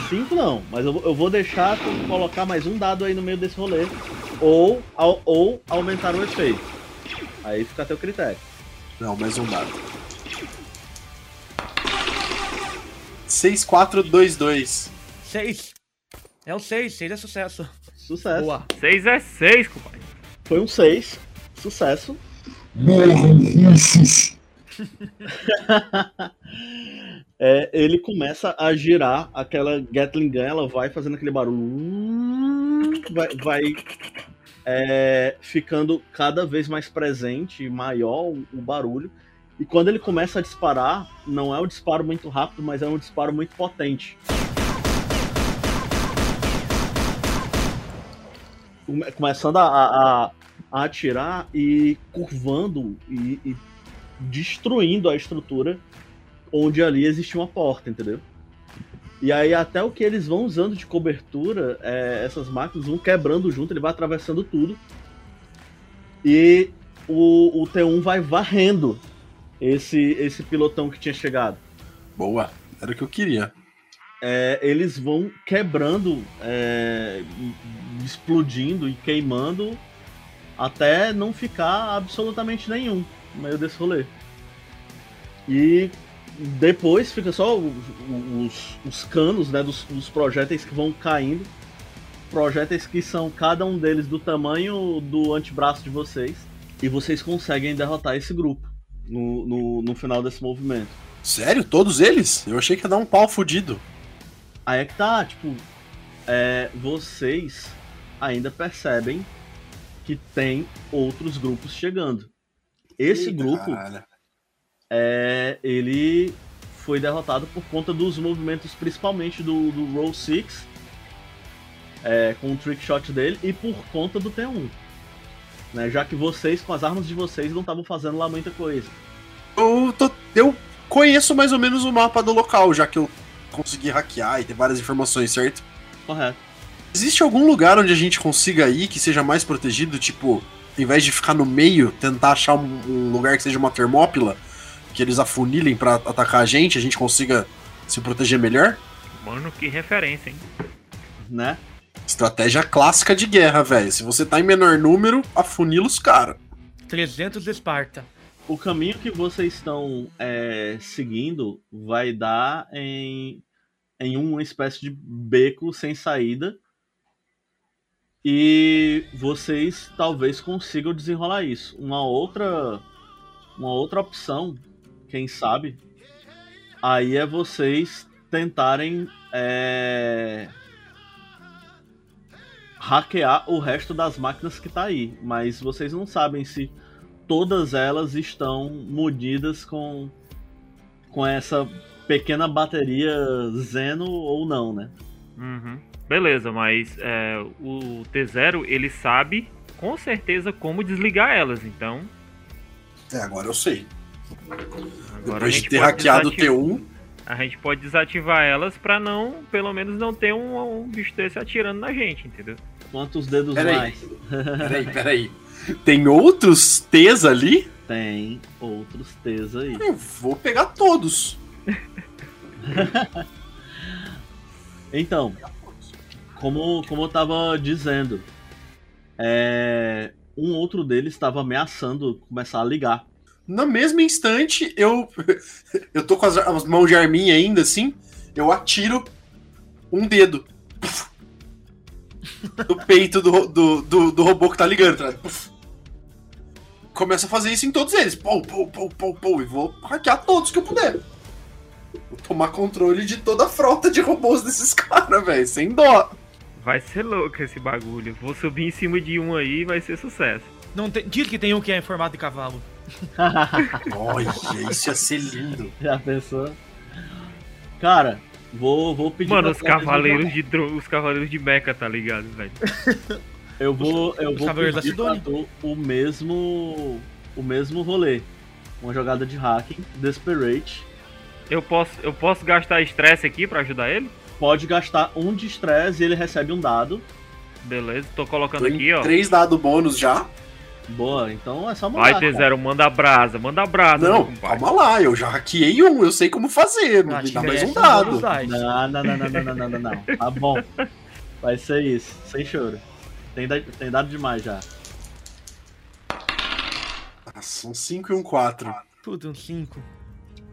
cinco não, mas eu, vou- eu vou deixar colocar mais um dado aí no meio desse rolê. Ou, ou aumentar o efeito. Aí fica a teu critério. Não, mais um dado. 6422. Seis. É o seis, seis é sucesso. Sucesso. Boa. Seis é seis, compadre. Foi um 6. Sucesso. Morram russos! É, ele começa a girar aquela Gatling Gun, ela vai fazendo aquele barulho. Vai, vai é, ficando cada vez mais presente, maior o, o barulho. E quando ele começa a disparar, não é um disparo muito rápido, mas é um disparo muito potente. Come- Começando a, a- a atirar e curvando e- e destruindo a estrutura onde ali existia uma porta, entendeu? E aí até o que eles vão usando de cobertura, é, essas máquinas vão quebrando junto, ele vai atravessando tudo. E o, o T1 vai varrendo esse, esse pilotão que tinha chegado. Boa, era o que eu queria. É, eles vão quebrando, é, explodindo e queimando até não ficar absolutamente nenhum no meio desse rolê. E depois fica só os, os canos né, dos, dos projéteis que vão caindo. Projéteis que são cada um deles do tamanho do antebraço de vocês. E vocês conseguem derrotar esse grupo no, no, no final desse movimento. Sério? Todos eles? Eu achei que ia dar um pau fudido. Aí é que tá, tipo, é, vocês ainda percebem que tem outros grupos chegando. Esse Eita, grupo, caralho. é, ele foi derrotado por conta dos movimentos, principalmente do, do Roll 6, é, com o trick shot dele, e por conta do T1. Né, já que vocês, com as armas de vocês, não estavam fazendo lá muita coisa. Eu, tô- eu conheço mais ou menos o mapa do local, já que eu consegui hackear e ter várias informações, certo? Correto. Existe algum lugar onde a gente consiga ir que seja mais protegido? Tipo, em vez de ficar no meio, tentar achar um, um lugar que seja uma termópila, que eles afunilem pra atacar a gente, a gente consiga se proteger melhor? Mano, que referência, hein? Né? Estratégia clássica de guerra, velho. Se você tá em menor número, afunila os caras. 300 de Esparta. O caminho que vocês estão é, seguindo vai dar em, em uma espécie de beco sem saída. E vocês talvez consigam desenrolar isso. Uma outra, uma outra opção, quem sabe, aí é vocês tentarem é, hackear o resto das máquinas que tá aí. Mas vocês não sabem se todas elas estão munidas com, com essa pequena bateria Zeno ou não, né? Uhum. Beleza, mas é, o T0 ele sabe com certeza como desligar elas, então. É, agora eu sei. Agora Depois de ter hackeado o desativar- T1, A gente pode desativar elas pra não, pelo menos não ter um, um bicho desse atirando na gente, entendeu? Quantos dedos Peraí. mais? peraí, peraí. Tem outros T's ali? Tem outros T's aí. Eu vou pegar todos. Então, como, como eu tava dizendo, é, um outro deles estava ameaçando começar a ligar. No mesmo instante, eu. Eu tô com as, as mãos de arminha ainda, assim. Eu atiro um dedo. Puf. No peito do, do, do, do robô que tá ligando, tá? Começo a fazer isso em todos eles. Pou, pou, pou, pou, pou. E vou hackear todos que eu puder. Vou tomar controle de toda a frota de robôs desses caras, velho. Sem dó. Vai ser louco esse bagulho. Vou subir em cima de um aí e vai ser sucesso. Não tem... Diz que tem um que é em formato de cavalo. Olha, isso ia ser lindo. Já pensou? Cara, vou, vou pedir Mano, pra os cavaleiros de dro... os cavaleiros de mecha, tá ligado, velho? Eu vou, eu Os vou Cavaleiros da pedir Sidônia. tu o mesmo o mesmo rolê. Uma jogada de hacking, Desperate. Eu posso, eu posso gastar estresse aqui pra ajudar ele? pode gastar um de estresse e ele recebe um dado. Beleza, tô colocando Tem aqui, ó. Três dados bônus já. Boa, então é só mandar. Vai, ter zero, manda brasa, manda brasa. Não, calma lá, eu já hackeei um, eu sei como fazer, não me ah, dá mais um dado. Não, não, não, não, não, não, não, não, Tá bom. Vai ser isso, sem choro. Tem, tem dado demais já. Ah, são cinco e um quatro. Tudo um cinco.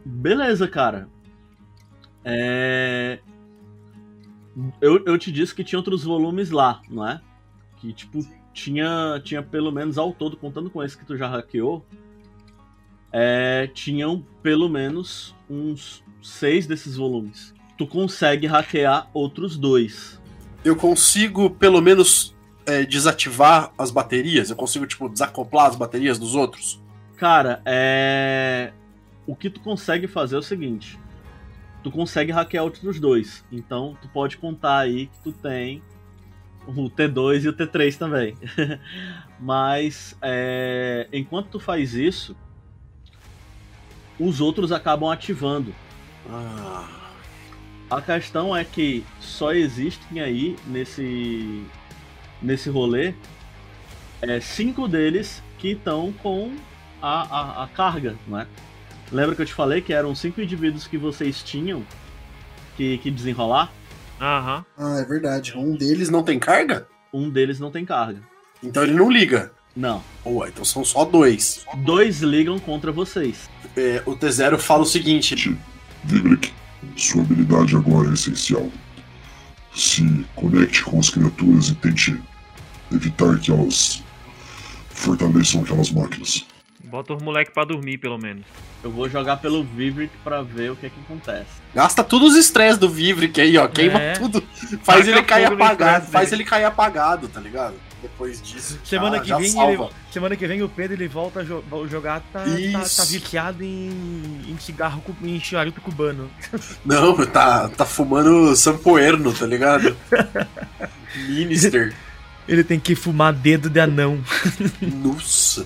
Beleza, cara. É... Eu, eu te disse que tinha outros volumes lá, não é? Que, tipo, tinha, tinha pelo menos ao todo, contando com esse que tu já hackeou, é, tinham pelo menos uns seis desses volumes. Tu consegue hackear outros dois. Eu consigo, pelo menos, é, desativar as baterias? Eu consigo, tipo, desacoplar as baterias dos outros? Cara, é. O que tu consegue fazer é o seguinte: tu consegue hackear outros dois. Então tu pode contar aí que tu tem o T2 e o T3 também. Mas é, enquanto tu faz isso, os outros acabam ativando. Ah, A questão é que só existem aí nesse nesse rolê é, cinco deles que estão com a, a, a carga, não é? Lembra que eu te falei que eram cinco indivíduos que vocês tinham que, que desenrolar? Aham. ah, é verdade. Um deles não tem carga? Um deles não tem carga. Então ele não liga. Não. Boa, então são só dois. Dois ligam contra vocês. É, o T0 fala o seguinte: Vibrik, sua habilidade agora é essencial. Se conecte com as criaturas e tente evitar que elas fortaleçam aquelas máquinas. Bota os moleque pra dormir, pelo menos. Eu vou jogar pelo Vivric pra ver o que é que acontece. gasta todos os estresses do Vivric aí, ó. Queima É. tudo. Faz Taca ele cair apagado. Faz dele. ele cair apagado, tá ligado? Depois disso. Semana, já- que já vem salva. ele, semana que vem o Pedro ele volta a jo- jogar, tá, tá, Isso. tá viciado em, em cigarro, em charuto cubano. Não, tá, tá fumando sampoerno, tá ligado? Minister. Ele tem que fumar dedo de anão. Nossa,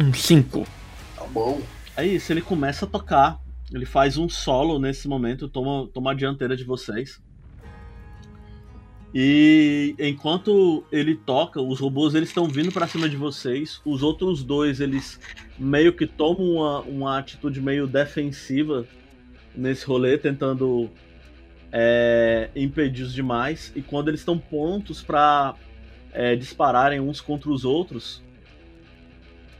Um 5. tá bom. É isso, ele começa a tocar. Ele faz um solo nesse momento, toma, toma a dianteira de vocês. E enquanto ele toca, os robôs eles estão vindo pra cima de vocês. Os outros dois eles meio que tomam uma, uma atitude meio defensiva nesse rolê, tentando é, impedir os demais. E quando eles estão prontos pra é, dispararem uns contra os outros,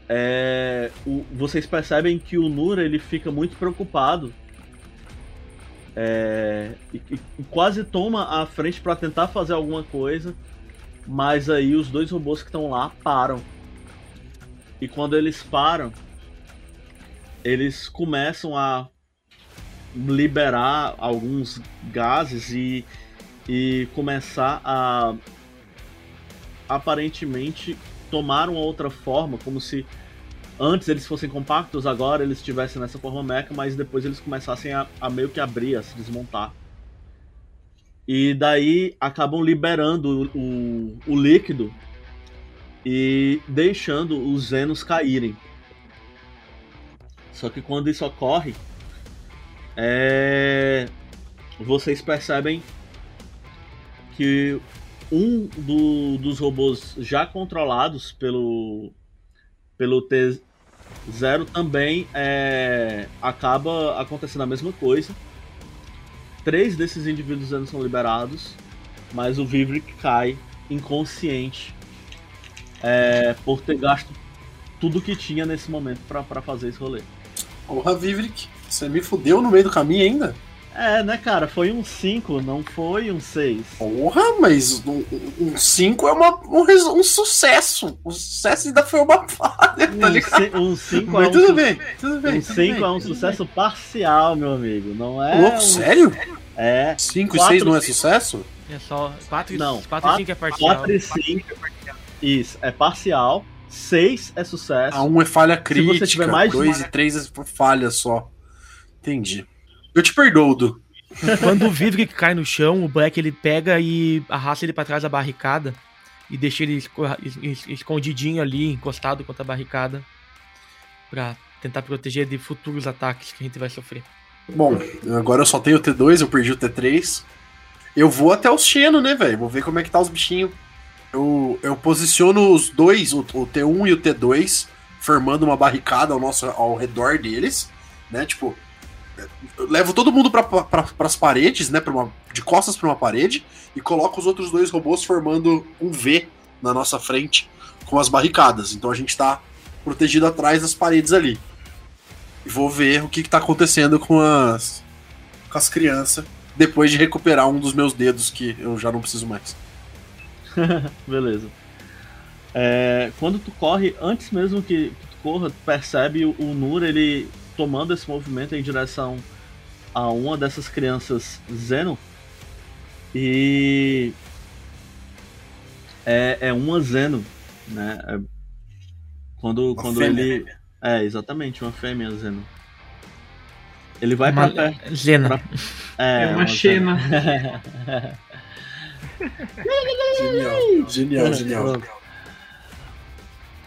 é, o- vocês percebem que o Nur ele fica muito preocupado é, e- e quase toma a frente para tentar fazer alguma coisa, mas aí os dois robôs que estão lá param. E quando eles param, eles começam a liberar alguns gases e, e começar a aparentemente tomar uma outra forma, como se antes eles fossem compactos, agora eles estivessem nessa forma meca, mas depois eles começassem a, a meio que abrir, a se desmontar. E daí acabam liberando o, o, o líquido e deixando os Zenos caírem. Só que quando isso ocorre, é... vocês percebem que um do- dos robôs já controlados pelo pelo T0 também é, acaba acontecendo a mesma coisa. Três desses indivíduos ainda são liberados, mas o Vivric cai inconsciente é, por ter gasto tudo que tinha nesse momento pra fazer esse rolê. Porra, Vivric, você me fudeu no meio do caminho ainda? É, né, cara? Foi um 5, não foi um 6. Porra, mas um 5 é uma, um, um sucesso. O sucesso ainda foi uma falha, tá ligado? Um 5 Mas é um tudo bem, tudo bem. Um tudo 5 bem, é um sucesso parcial, meu amigo. Não é. Louco, um- sério? É. 5 e 6 não é sucesso? É só 4 Não, 4 e 5 é parcial. 4 e 5. Isso, é parcial. 6 é sucesso. A 1 um é falha Se crítica, você tiver mais de 2 uma- e 3 é falha só. Entendi. Eu te perdoo, Du. Quando o Vivric cai no chão, o Black ele pega e arrasta ele pra trás da barricada e deixa ele esco- es- es- escondidinho ali, encostado contra a barricada, pra tentar proteger de futuros ataques que a gente vai sofrer. Bom, agora eu só tenho o T2, eu perdi o T3. Eu vou até os Xeno, né, velho? Vou ver como é que tá os bichinhos. Eu, eu posiciono os dois, o, o T1 e o T2, formando uma barricada ao, nosso, ao redor deles, né? Tipo, levo todo mundo para pra, pras paredes, né? Uma, de costas pra uma parede, e coloco os outros dois robôs formando um V na nossa frente com as barricadas. Então a gente tá protegido atrás das paredes ali. E vou ver o que, que tá acontecendo com as, com as crianças depois de recuperar um dos meus dedos que eu já não preciso mais. Beleza. É, quando tu corre, antes mesmo que, que tu corra, tu percebe o, o Nur ele tomando esse movimento em direção a uma dessas crianças Zeno. E é, é uma Zeno, né? É- quando Uma quando fêmea. ele é exatamente uma fêmea Zeno. Ele vai Uma pra perto. Zena. pra- é, É uma Xena. Zena. Genial, genial, genial.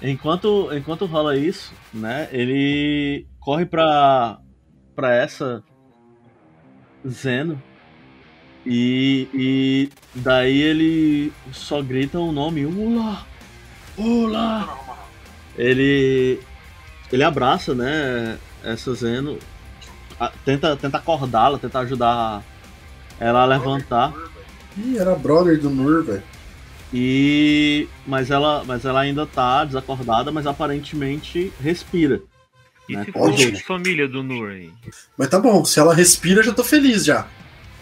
Enquanto, enquanto rola isso, né, ele corre pra, pra essa Zeno e, e daí ele só grita o nome Ula! Ula! Ele, ele abraça, né, essa Zeno, tenta, tenta acordá-la, tenta ajudar ela a levantar. Ih, era brother do Nur, velho. E mas ela, mas ela ainda tá desacordada, mas aparentemente respira. E né? se Ótimo. for a família do Nur aí? Mas tá bom, se ela respira, já tô feliz já.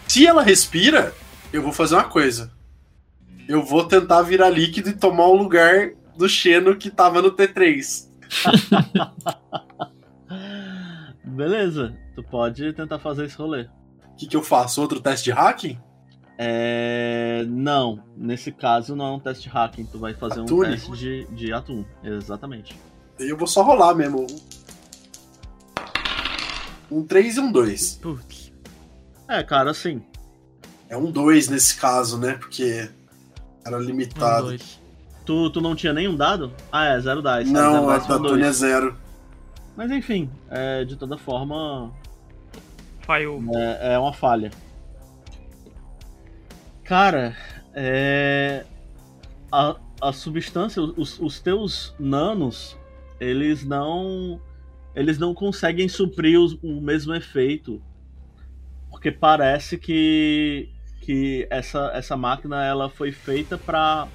Se ela respira, eu vou fazer uma coisa. Eu vou tentar virar líquido e tomar o lugar do Xeno que tava no T3. Beleza, tu pode tentar fazer esse rolê. O que, que eu faço? Outro teste de hacking? É. Não, nesse caso não é um teste hacking, tu vai fazer um Atune? teste de, de atum. Exatamente. Aí eu vou só rolar mesmo. Um 3 e um 2. Putz. É, cara, assim. É um 2 nesse caso, né? Porque era Um, limitado. dois. Tu, tu não tinha nenhum dado? Ah, é, zero dice. Não, zero a foi Tatune é dois. zero. Mas enfim, é, de toda forma, Falhou. É, é uma falha. Cara, é. A, a substância, os, os teus nanos, eles não. Eles não conseguem suprir os- o mesmo efeito. Porque parece que. Que essa, essa máquina ela foi feita pra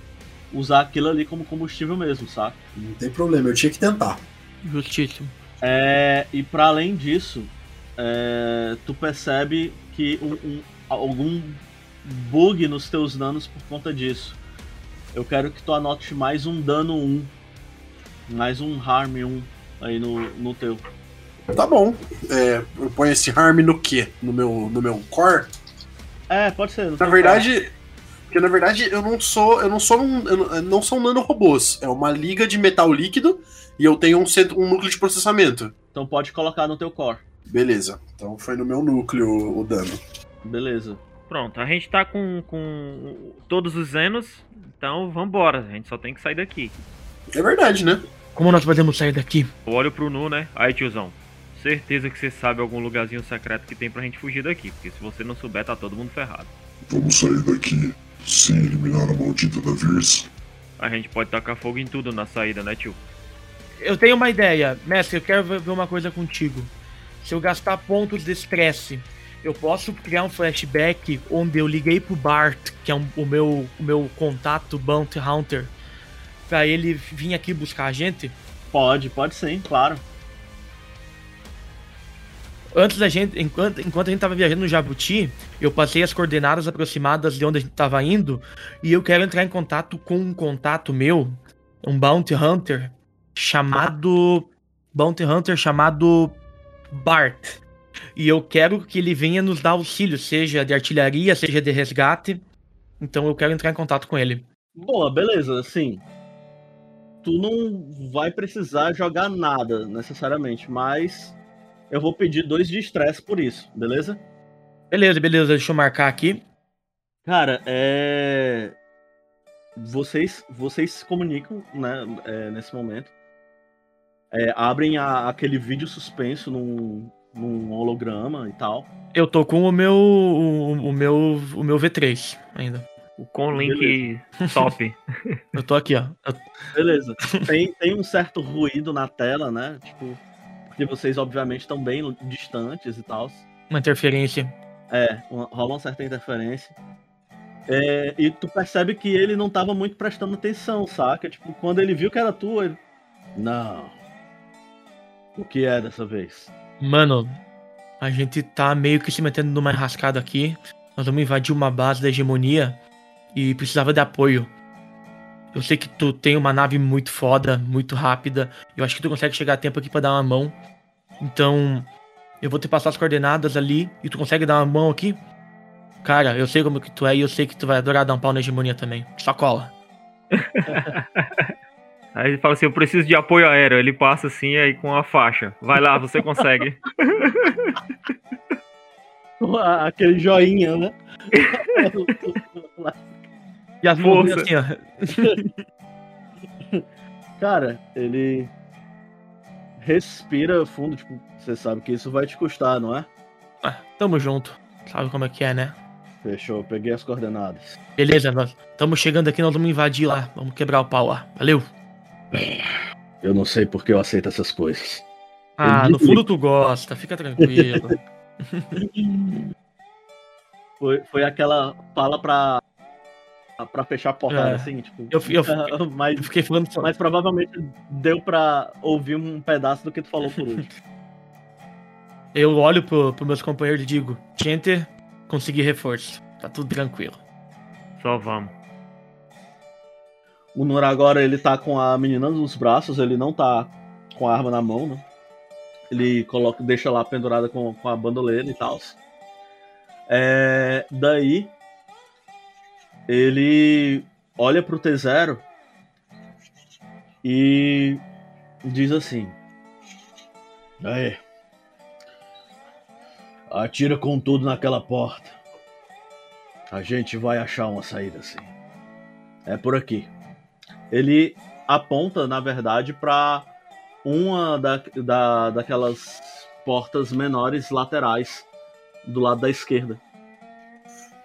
usar aquilo ali como combustível mesmo, saca? Não tem problema, eu tinha que tentar. Justíssimo. É, e para além disso, é, tu percebe que um, um, algum bug nos teus danos por conta disso. Eu quero que tu anote mais um dano 1. Mais um harm 1 aí no, no teu. Tá bom. É, eu ponho esse harm no quê? No meu, no meu core? É, pode ser. Na verdade, porque na verdade eu não sou, eu não sou um, eu não, não são nanorobôs. É uma liga de metal líquido e eu tenho um, centro, um núcleo de processamento. Então pode colocar no teu core. Beleza. Então foi no meu núcleo o dano. Beleza. Pronto, a gente tá com, com todos os Zenos, então vambora. A gente só tem que sair daqui. É verdade, né? Como nós podemos sair daqui? Eu olho pro Nu, né? Aí, tiozão. Certeza que você sabe algum lugarzinho secreto que tem pra gente fugir daqui. Porque se você não souber, tá todo mundo ferrado. Vamos sair daqui sem eliminar a maldita da Virsa. A gente pode tacar fogo em tudo na saída, né, tio? Eu tenho uma ideia. Mestre, eu quero ver uma coisa contigo. Se eu gastar pontos de estresse, eu posso criar um flashback onde eu liguei pro Bart, que é um- o, meu, o meu contato Bounty Hunter, pra ele vir aqui buscar a gente? Pode, pode sim, claro. Antes da gente, enquanto, enquanto a gente tava viajando no Jabuti, eu passei as coordenadas aproximadas de onde a gente tava indo e eu quero entrar em contato com um contato meu, um Bounty Hunter chamado Bounty Hunter chamado Bart. E eu quero que ele venha nos dar auxílio, seja de artilharia, seja de resgate. Então eu quero entrar em contato com ele. Boa, beleza, assim. Tu não vai precisar jogar nada necessariamente, mas eu vou pedir dois de estresse por isso, beleza? Beleza, beleza, deixa eu marcar aqui. Cara, é. Vocês, vocês se comunicam, né, é, nesse momento. É, abrem a- aquele vídeo suspenso num, num holograma e tal. Eu tô com o meu o, o meu o meu V3 ainda. O com link top. Eu tô aqui, ó. Eu- Beleza. Tem, tem um certo ruído na tela, né? Tipo, porque vocês obviamente estão bem distantes e tal. Uma interferência. É, uma- rola uma certa interferência. É, e tu percebe que ele não tava muito prestando atenção, saca? Tipo, quando ele viu que era tu, ele. Não. O que é dessa vez? Mano, a gente tá meio que se metendo numa enrascada aqui. Nós vamos invadir uma base da hegemonia e precisava de apoio. Eu sei que tu tem uma nave muito foda, muito rápida. Eu acho que tu consegue chegar a tempo aqui pra dar uma mão. Então, eu vou te passar as coordenadas ali e tu consegue dar uma mão aqui? Cara, eu sei como que tu é e eu sei que tu vai adorar dar um pau na hegemonia também. Só cola. Aí ele fala assim: Eu preciso de apoio aéreo. Ele passa assim aí com a faixa. Vai lá, você consegue. Aquele joinha, né? E as mãos assim, ó. Cara, ele respira fundo, tipo, você sabe que isso vai te custar, não é? Ah, tamo junto. Sabe como é que é, né? Fechou, peguei as coordenadas. Beleza, nós estamos chegando aqui, nós vamos invadir lá. Vamos quebrar o pau lá. Valeu. Eu não sei porque eu aceito essas coisas. Ah, no fundo tu gosta, fica tranquilo. Foi, foi aquela fala pra, pra fechar a porta, É. assim, tipo. Eu, eu, mas, eu fiquei falando só. mas provavelmente deu pra ouvir um pedaço do que tu falou por último. Eu olho pro, pro meus companheiros e digo: gente, consegui reforço. Tá tudo tranquilo. Só vamos. O Nora agora ele tá com a menina nos braços, ele não tá com a arma na mão, né? Ele coloca, deixa lá pendurada com, com a bandoleira e tal. É, daí ele olha pro T0 e diz assim: Aí, atira com tudo naquela porta. A gente vai achar uma saída assim. É por aqui ele aponta, na verdade, para uma da, da, daquelas portas menores laterais do lado da esquerda.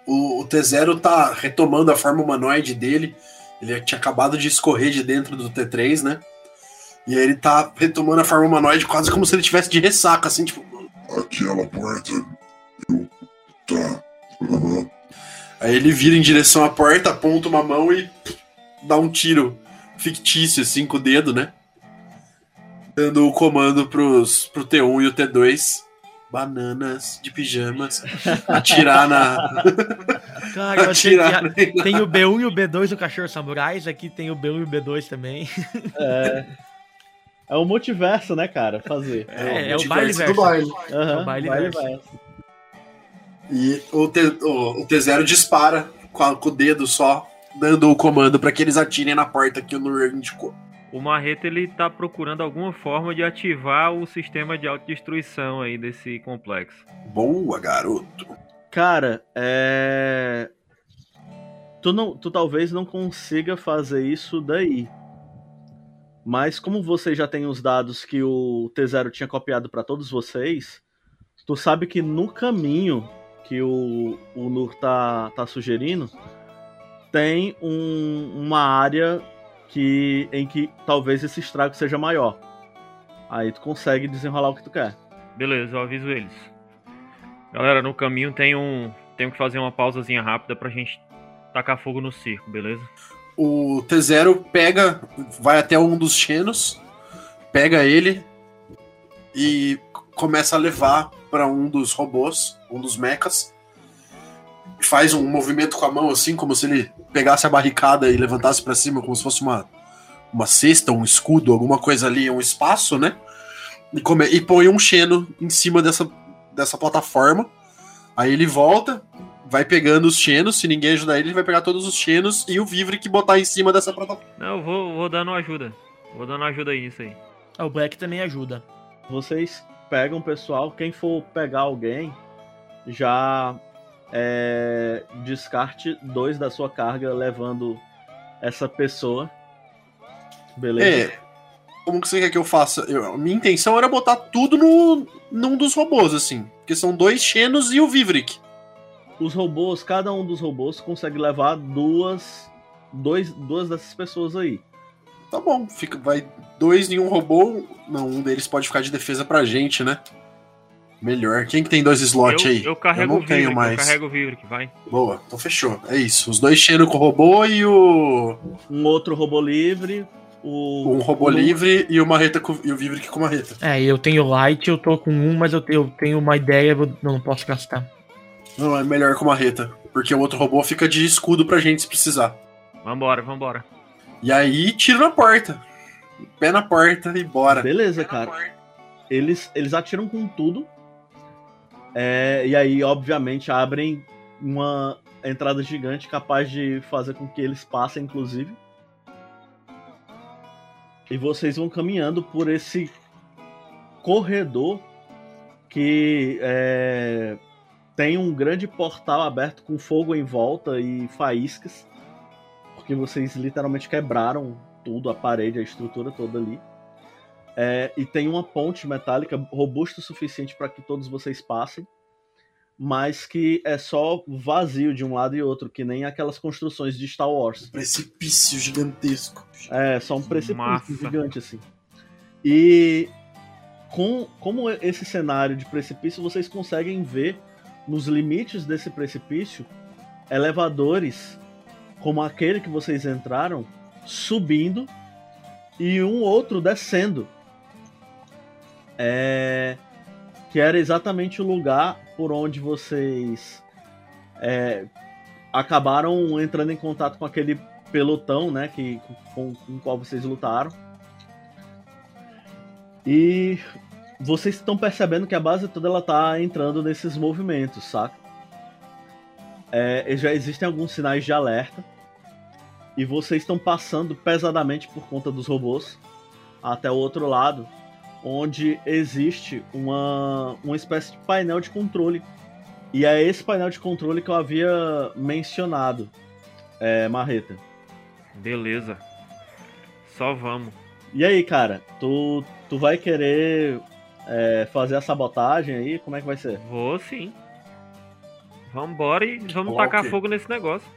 O, o T0 tá retomando a forma humanoide dele. Ele tinha acabado de escorrer de dentro do T3, né? E aí ele tá retomando a forma humanoide quase como se ele tivesse de ressaca, assim, tipo. Aquela porta. Eu. Tá. Aham. Aí ele vira em direção à porta, aponta uma mão e dá um tiro fictício, assim, com o dedo, né? dando o comando pros, pro T1 e o T2. Bananas de pijamas. Atirar na. Cara, Atirar que a- tem o B1 e o B2 do Cachorro Samurais, aqui tem o B1 e o B2 também. É. É o multiverso, né, cara? Fazer. É, é o multiverso baile do verso. baile. Aham, É o baile verso. E o, T, o, o T0 dispara com, a- com o dedo só, dando o comando pra que eles atirem na porta que o Nur indicou. O Marreta ele tá procurando alguma forma de ativar o sistema de autodestruição aí desse complexo. Boa, garoto. Cara, é. Tu, não, tu talvez não consiga fazer isso daí. Mas como você já tem os dados que o T0 tinha copiado pra todos vocês, tu sabe que no caminho que o, o Nur tá, tá sugerindo, tem um- uma área que, em que talvez esse estrago seja maior. Aí tu consegue desenrolar o que tu quer. Beleza, eu aviso eles. Galera, no caminho tem um. Tenho que fazer uma pausazinha rápida pra gente tacar fogo no circo, beleza? O T0 pega, vai até um dos Xenos, pega ele e começa a levar pra um dos robôs, um dos mechas. Faz um movimento com a mão assim, como se ele pegasse a barricada e levantasse pra cima, como se fosse uma, uma cesta, um escudo, alguma coisa ali, um espaço, né? E, come, e põe um Xeno em cima dessa, dessa plataforma. Aí ele volta, vai pegando os Xenos, se ninguém ajudar ele, ele vai pegar todos os Xenos e o Vivre que botar em cima dessa plataforma. Não, eu vou, vou dando ajuda. Vou dando ajuda aí nisso aí. Ah, O Black também ajuda. Vocês pegam o pessoal, quem for pegar alguém, já é, descarte dois da sua carga levando essa pessoa. Beleza? É. Como que você quer que eu faça? Eu- minha intenção era botar tudo no, num dos robôs, assim. Porque são dois Xenos e o Vivric. Os robôs, cada um dos robôs consegue levar duas, dois, duas dessas pessoas aí. Tá bom, fica, vai dois em um robô. Não, um deles pode ficar de defesa pra gente, né? Melhor. Quem que tem dois slots eu, aí? eu carrego não o tenho mais. eu carrego o Vivric, vai. Boa, então fechou. É isso. Os dois Xeno com o robô e o. Um outro robô livre, o Um robô o- livre e o marreta com, e o Vivric com marreta. É, eu tenho light, eu tô com um, mas eu, eu tenho uma ideia, eu não posso gastar. Não, é melhor com marreta. Porque o outro robô fica de escudo pra gente se precisar. Vambora, vambora. E aí, tiro na porta. Pé na porta e bora. Beleza, cara. Eles, eles atiram com tudo. É, e aí, obviamente, abrem uma entrada gigante capaz de fazer com que eles passem, inclusive. E vocês vão caminhando por esse corredor que é, tem um grande portal aberto com fogo em volta e faíscas. Porque vocês literalmente quebraram tudo, a parede, a estrutura toda ali. É, e tem uma ponte metálica robusta o suficiente para que todos vocês passem, mas que é só vazio de um lado e outro, que nem aquelas construções de Star Wars. Precipício gigantesco. É, só um precipício Massa. gigante assim. E com como esse cenário de precipício, vocês conseguem ver nos limites desse precipício elevadores como aquele que vocês entraram subindo e um outro descendo. É, que era exatamente o lugar por onde vocês é, acabaram entrando em contato com aquele pelotão, né, que com, com o qual vocês lutaram. E vocês estão percebendo que a base toda ela tá entrando nesses movimentos, saca? É, já existem alguns sinais de alerta. E vocês estão passando pesadamente por conta dos robôs até o outro lado, onde existe uma, uma espécie de painel de controle. E é esse painel de controle que eu havia mencionado, é, Marreta. Beleza. Só vamos. E aí, cara, tu, tu vai querer é, fazer a sabotagem aí? Como é que vai ser? Vou sim. Vambora e vamos tacar fogo nesse negócio.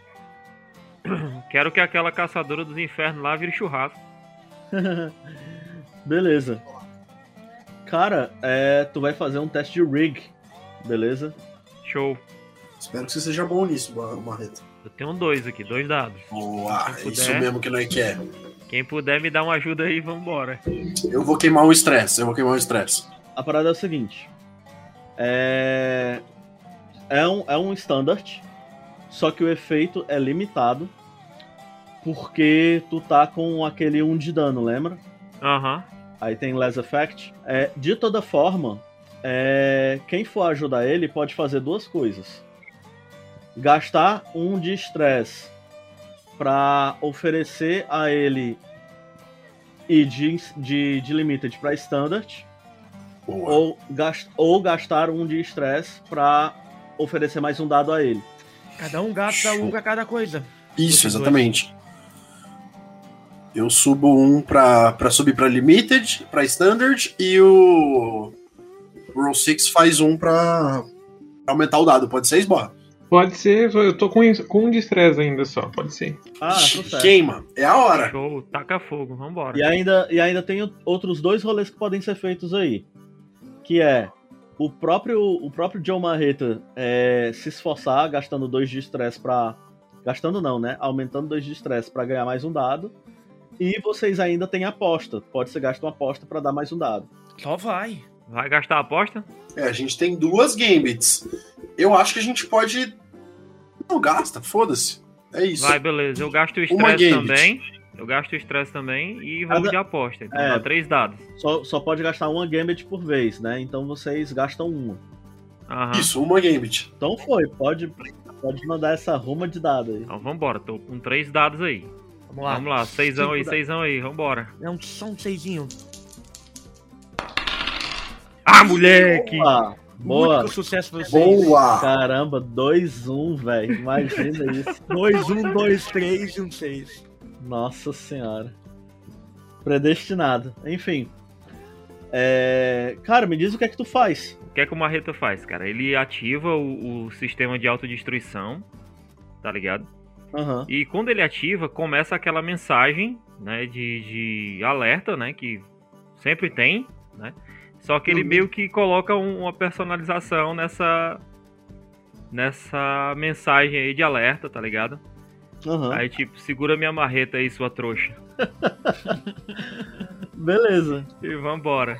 Quero que aquela caçadora dos infernos lá vire churrasco. beleza. Cara, é, tu vai fazer um teste de rig, beleza? Show. Espero que você seja bom nisso, Mar- Marreta. Eu tenho dois aqui, dois dados. Boa, é isso puder. mesmo que nós quer. Quem puder me dar uma ajuda aí, vambora. Eu vou queimar um estresse, eu vou queimar um estresse. A parada é o seguinte. É. É um, é um standard, só que o efeito é limitado. Porque tu tá com aquele 1 de dano, lembra? Aham. Aí tem less effect. É, de toda forma, é, quem for ajudar ele pode fazer duas coisas. Gastar um de estresse para oferecer a ele e de, de, de limited para standard. Ou, gast, ou gastar um de estresse para oferecer mais um dado a ele. Cada um gasta um pra cada coisa. Isso, exatamente. Eu subo um pra, pra subir pra Limited, pra Standard, e o Roll 6 faz um pra aumentar o dado. Pode ser, Esborra? Pode ser, eu tô com, com um de estresse ainda só, pode ser. Ah, certo. Queima, é a hora. Show, taca fogo, vambora. E ainda, e ainda tem outros dois rolês que podem ser feitos aí. Que é o próprio, o próprio John Marreta é, se esforçar gastando dois de estresse pra. Gastando não, né? Aumentando dois de estresse pra ganhar mais um dado. E vocês ainda têm aposta. Pode ser gasto uma aposta pra dar mais um dado. Só vai. Vai gastar a aposta? É, a gente tem duas Gambits. Eu acho que a gente pode. Não gasta, foda-se. É isso. Vai, beleza. Eu gasto o estresse também. Eu gasto o estresse também e vou Cada- de aposta. Então É. dá três dados. Só, só pode gastar uma Gambit por vez, né? Então vocês gastam uma. Aham. Isso, uma Gambit. Então foi, pode, pode mandar essa ruma de dado aí. Então vambora, tô com três dados aí. Vamos lá. Vamos lá, seisão aí, da- seisão aí, vambora. É um, só um seisinho. Ah, moleque! Boa! Boa! Muito sucesso pra vocês. Boa! Caramba, 2-1, velho. Imagina isso. 2, 1, 2, 3 e um 6. Nossa senhora. Predestinado. Enfim. É... Cara, me diz o que é que tu faz. O que é que o Marreta faz, cara? Ele ativa o, o sistema de autodestruição, tá ligado? Aham. E quando ele ativa, começa aquela mensagem, né, de, de alerta, né, que sempre tem, né? Só que ele Uhum. meio que coloca um- uma personalização nessa nessa mensagem aí de alerta, tá ligado? Aham. Aí tipo, segura minha marreta aí, sua trouxa. Beleza. E vambora.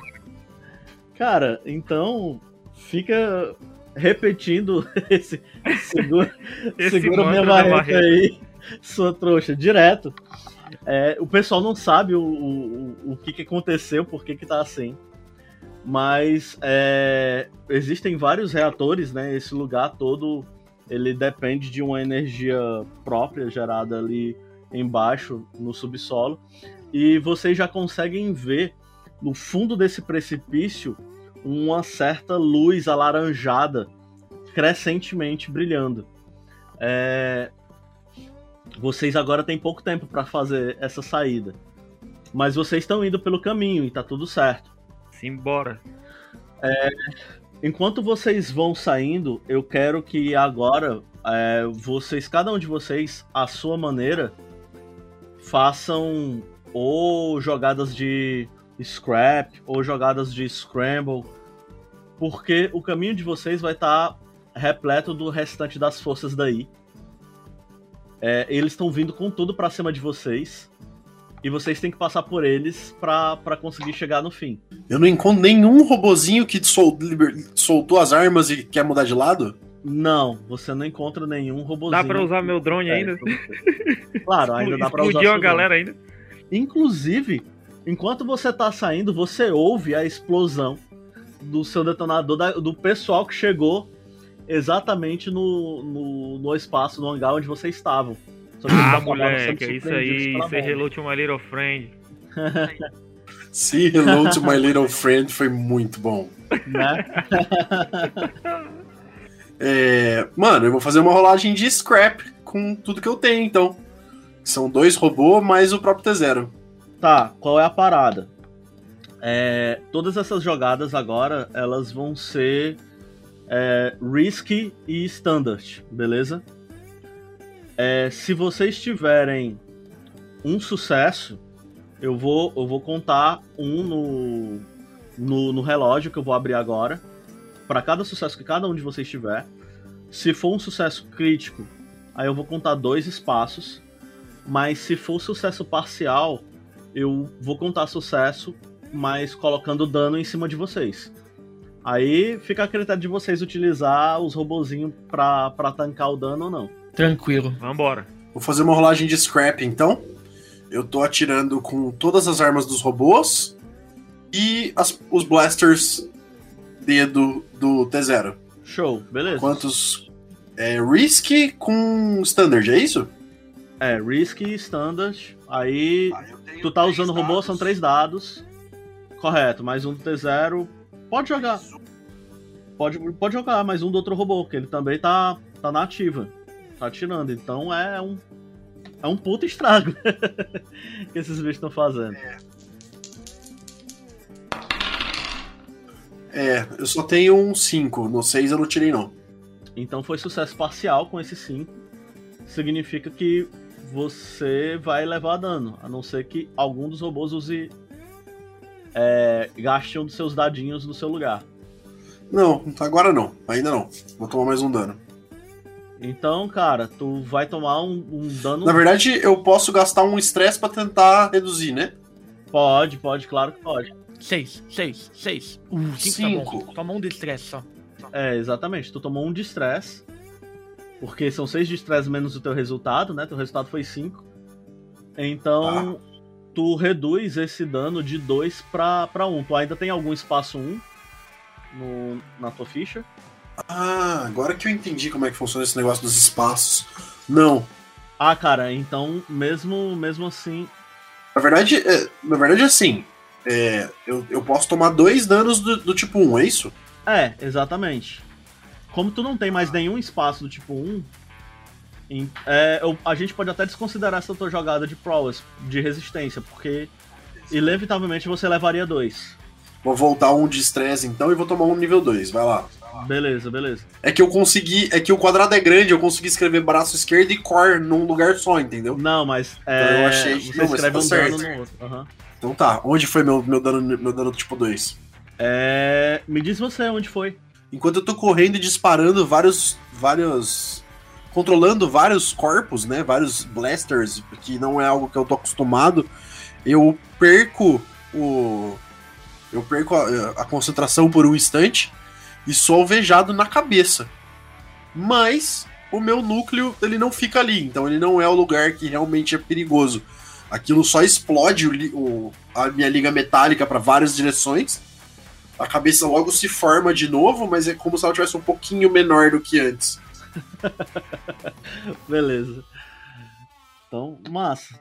Cara, então fica repetindo esse segura, Esse segura minha marreta. aí, sua trouxa, direto. É, o pessoal não sabe o, o, o que, que aconteceu, por que, que tá assim. Mas é, existem vários reatores, né? Esse lugar todo ele depende de uma energia própria gerada ali embaixo no subsolo. E vocês já conseguem ver no fundo desse precipício uma certa luz alaranjada crescentemente brilhando. É, Vocês agora têm pouco tempo para fazer essa saída. Mas vocês estão indo pelo caminho e tá tudo certo. Simbora. Enquanto vocês vão saindo, eu quero que agora é, vocês, cada um de vocês, à sua maneira, façam ou jogadas de scrap ou jogadas de scramble, porque o caminho de vocês vai estar repleto do restante das forças daí. É, eles estão vindo com tudo pra cima de vocês. E vocês têm que passar por eles pra pra conseguir chegar no fim. Eu não encontro nenhum robozinho que sol- liber- soltou as armas e quer mudar de lado? Não, você não encontra nenhum robozinho. Dá pra usar meu drone É, ainda? Claro, ainda dá pra usar. Explodiu a galera ainda. Inclusive, enquanto você tá saindo, você ouve a explosão do seu detonador, da- do pessoal que chegou exatamente no, no, no espaço, no hangar onde vocês estavam. Só que Ah, moleque, é isso aí. Say hello to my little friend. See Hello to My Little Friend foi muito bom. Né? É, mano, eu vou fazer uma rolagem de scrap com tudo que eu tenho, então. São dois robôs mais o próprio T0. Tá, qual é a parada? É, todas essas jogadas agora, elas vão ser é, risky e standard, beleza? É, se vocês tiverem um sucesso, eu vou, eu vou contar um no, no, no relógio que eu vou abrir agora. Para cada sucesso que cada um de vocês tiver. Se for um sucesso crítico, aí eu vou contar dois espaços. Mas se for sucesso parcial, eu vou contar sucesso, mas colocando dano em cima de vocês. Aí fica a critério de vocês utilizar os robozinhos pra, pra tancar o dano ou não. Tranquilo. Vambora. Vou fazer uma rolagem de scrap então. Eu tô atirando com todas as armas dos robôs e as- os blasters dedo do T0. Show, beleza. Quantos. É Risk com Standard, é isso? É, Risk e Standard. Aí tu tá usando robô, são três dados. Correto, mais um do T0. Pode jogar. Pode, pode jogar mais um do outro robô, que ele também tá, tá na ativa. Tá atirando. Então é um. É um puto estrago que esses bichos estão fazendo. É, eu só tenho um 5. No 6 eu não tirei, não. Então foi sucesso parcial com esse 5. Significa que você vai levar dano, a não ser que algum dos robôs use. É, gaste um dos seus dadinhos no seu lugar. Não, agora não. Ainda não. Vou tomar mais um dano. Então, cara, tu vai tomar um, um dano. Na verdade, eu posso gastar um estresse pra tentar reduzir, né? Pode, pode, claro que pode. Seis, seis, seis. Uh, cinco, Cinco. tá. Toma um de estresse só. É, exatamente. Tu tomou um de estresse. Porque são seis de estresse menos o teu resultado, né? Teu resultado foi 5. Então, tu reduz esse dano de 2 pra 1. Um. Tu ainda tem algum espaço 1 um no, na tua ficha. Ah, agora que eu entendi como é que funciona esse negócio dos espaços. Não. Ah, cara, então, mesmo, mesmo assim. Na verdade, é, na verdade assim. É, eu, eu posso tomar dois danos do, do tipo 1, é isso? É, exatamente. Como tu não tem mais nenhum espaço do tipo 1, em- é, eu- a gente pode até desconsiderar essa tua jogada de prowess, de resistência, porque inevitavelmente você levaria dois. Vou voltar um de estresse então e vou tomar um nível 2, vai lá. Beleza, beleza. É que eu consegui. É que o quadrado é grande, eu consegui escrever braço esquerdo e core num lugar só, entendeu? Não, mas Então é, eu achei. você Não, mas escreve tá um certo. dano no outro. aham. Então tá, onde foi meu, meu, dano, meu dano tipo 2? É, me diz você onde foi. Enquanto eu tô correndo e disparando vários. vários. Controlando vários corpos, né? Vários blasters, que não é algo que eu tô acostumado, eu perco o. Eu perco a, a concentração por um instante e sou alvejado na cabeça. Mas o meu núcleo ele não fica ali, então ele não é o lugar que realmente é perigoso. Aquilo só explode o o- a minha liga metálica para várias direções. A cabeça logo se forma de novo, mas é como se ela tivesse um pouquinho menor do que antes. Beleza. Então, massa.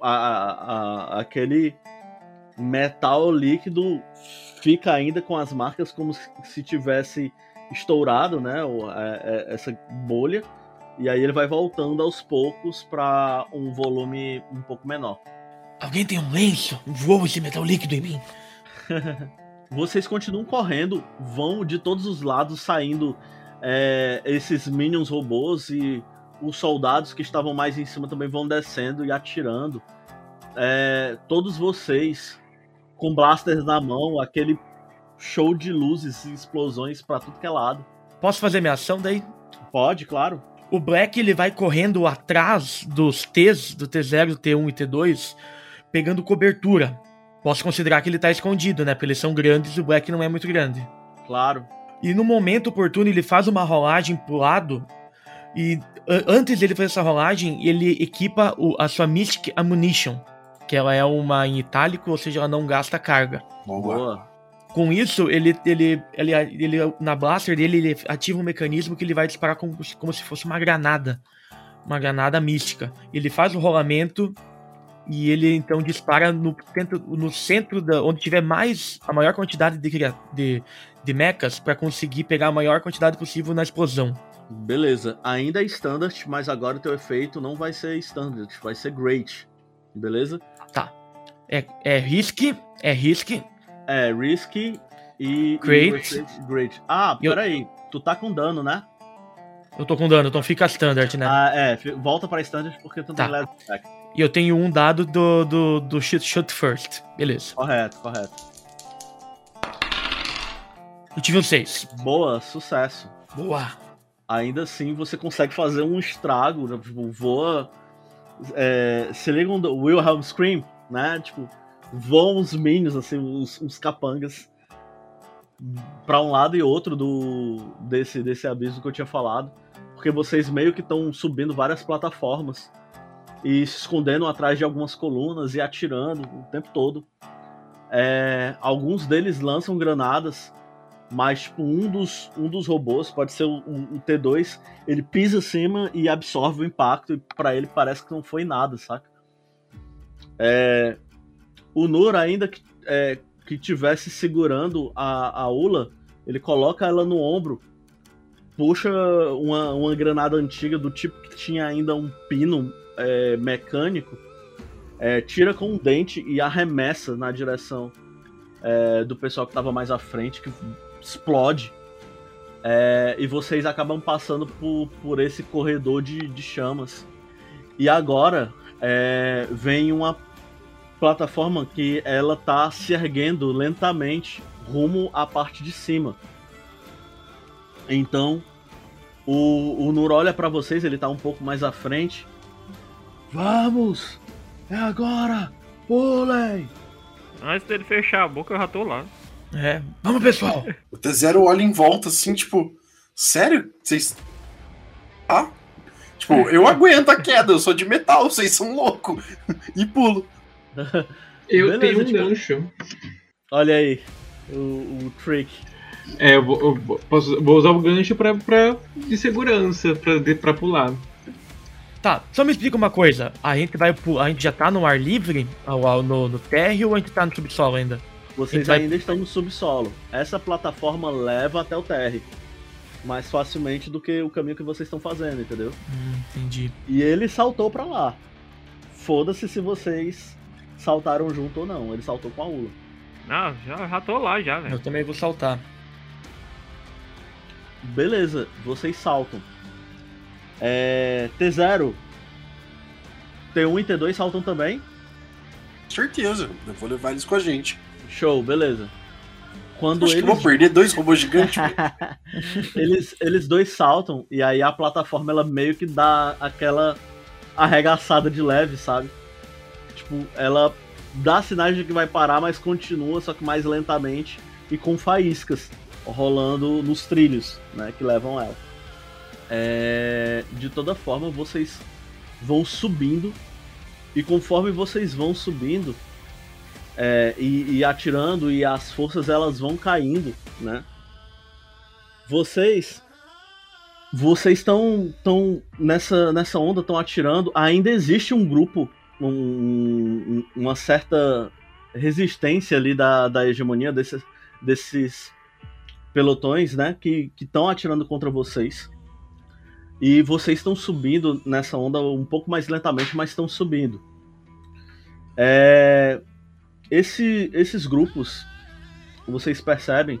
A- a- a- aquele metal líquido fica ainda com as marcas como se, se tivesse estourado, né? é- é- essa bolha. E aí ele vai voltando aos poucos para um volume um pouco menor. Alguém tem um lenço? Voa esse metal líquido em mim. Vocês continuam correndo, vão de todos os lados saindo é, esses minions robôs e os soldados que estavam mais em cima também vão descendo e atirando. É, todos vocês com blasters na mão, aquele show de luzes e explosões pra tudo que é lado. Posso fazer minha ação daí? Pode, claro. O Black ele vai correndo atrás dos T's, do T0, T1 e T2, pegando cobertura. Posso considerar que ele tá escondido, né? Porque eles são grandes e o Black não é muito grande. Claro. E no momento oportuno ele faz uma rolagem pro lado. E antes dele fazer essa rolagem, ele equipa o- a sua Mystic Ammunition. Que ela é uma em itálico, ou seja, ela não gasta carga. Boa. Com isso, ele, ele, ele, ele na blaster dele, ele ativa um mecanismo que ele vai disparar como, como se fosse uma granada. Uma granada mística. Ele faz o rolamento e ele então dispara no centro, no centro da, onde tiver mais a maior quantidade de, de, de mechas para conseguir pegar a maior quantidade possível na explosão. Beleza. Ainda é standard, mas agora o teu efeito não vai ser standard, vai ser great. Beleza? Tá. É, é risque, é risque. É, risky e. Great. e great. Ah, Eu- peraí. Tu tá com dano, né? Eu tô com dano, então fica standard, né? Ah, é. Volta pra standard porque tu não Tá. attack. E eu tenho um dado do, do, do shoot, shoot first. Beleza. Correto, correto. Eu tive um 6. Boa, sucesso. Boa. Ainda assim, você consegue fazer um estrago, né? tipo, voa. É, se liga um do Wilhelm Scream. né? Tipo, voam os minions, assim, os, os capangas para um lado e outro do desse, desse abismo que eu tinha falado. Porque vocês meio que estão subindo várias plataformas e se escondendo atrás de algumas colunas e atirando o tempo todo. É, alguns deles lançam granadas, mas tipo, um, dos, um dos robôs, pode ser o, o T2, ele pisa acima e absorve o impacto, e para ele parece que não foi nada, saca? É, o Nur, ainda que, é, que tivesse segurando a, a Ula, ele coloca ela no ombro, puxa uma, uma granada antiga do tipo que tinha ainda um pino é, mecânico, é, tira com um dente e arremessa na direção é, do pessoal que estava mais à frente, que explode. É, e vocês acabam passando por, por esse corredor de, de chamas. E agora é, vem uma plataforma que ela tá se erguendo lentamente rumo à parte de cima. Então, o, o Nur olha para vocês, ele tá um pouco mais à frente. Vamos! É agora! Pulem! Antes dele fechar a boca, eu já tô lá. É, vamos pessoal! O T0 olha em volta assim, tipo, sério? Vocês. Ah? Tipo, eu aguento a queda, eu sou de metal, vocês são loucos. E pulo. Eu Beleza, tenho um tipo- gancho. Olha aí, o, o trick. É, eu vou, eu vou- posso- vou usar o gancho pra, pra, de segurança, pra, de- pra pular. Tá, só me explica uma coisa. A gente vai pu- A gente já tá no ar livre? Ao, ao- no, no térreo ou a gente tá no subsolo ainda? Vocês vai- ainda estão no subsolo. Essa plataforma leva até o térreo. Mais facilmente do que o caminho que vocês estão fazendo, entendeu? Hum, entendi. E ele saltou pra lá. Foda-se se vocês saltaram junto ou não. Ele saltou com a Ula. Não, já, já tô lá já, velho. Eu também vou saltar. Beleza, vocês saltam. É, T0. T1 e T2 saltam também. Certeza, eu vou levar eles com a gente. Show, beleza. Quando Acho que eu eles vou perder dois robôs gigantes. eles, eles dois saltam e aí a plataforma ela meio que dá aquela arregaçada de leve, sabe? Tipo, ela dá sinais de que vai parar, mas continua, só que mais lentamente e com faíscas rolando nos trilhos, né, que levam ela. É, de toda forma, vocês vão subindo e conforme vocês vão subindo é, e, e atirando e as forças elas vão caindo, né? Vocês vocês estão tão nessa nessa onda, estão atirando. Ainda existe um grupo, um- um- uma certa resistência ali da, da hegemonia desses, desses pelotões, né? Que estão atirando contra vocês. E vocês estão subindo nessa onda um pouco mais lentamente, mas estão subindo. É, esse- esses grupos, vocês percebem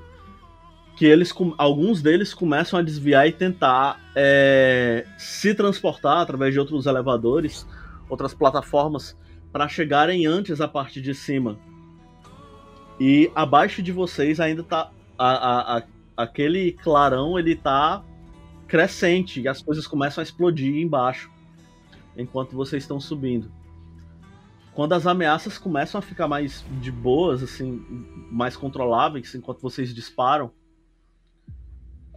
que eles, alguns deles começam a desviar e tentar é, se transportar através de outros elevadores, outras plataformas, para chegarem antes à parte de cima. E abaixo de vocês ainda tá a- a- a- aquele clarão, ele tá crescente e as coisas começam a explodir embaixo, enquanto vocês estão subindo. Quando as ameaças começam a ficar mais de boas, assim, mais controláveis, enquanto vocês disparam,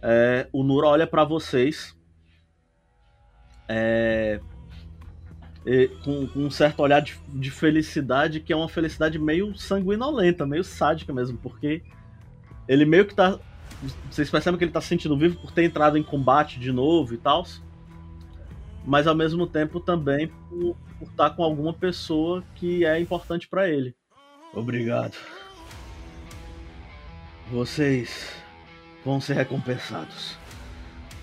é, o Nura olha pra vocês é, e- com, com um certo olhar de, de felicidade, que é uma felicidade meio sanguinolenta, meio sádica mesmo, porque ele meio que tá. Vocês percebem que ele tá se sentindo vivo por ter entrado em combate de novo e tal. Mas ao mesmo tempo também por estar com alguma pessoa que é importante pra ele. Obrigado. Vocês vão ser recompensados.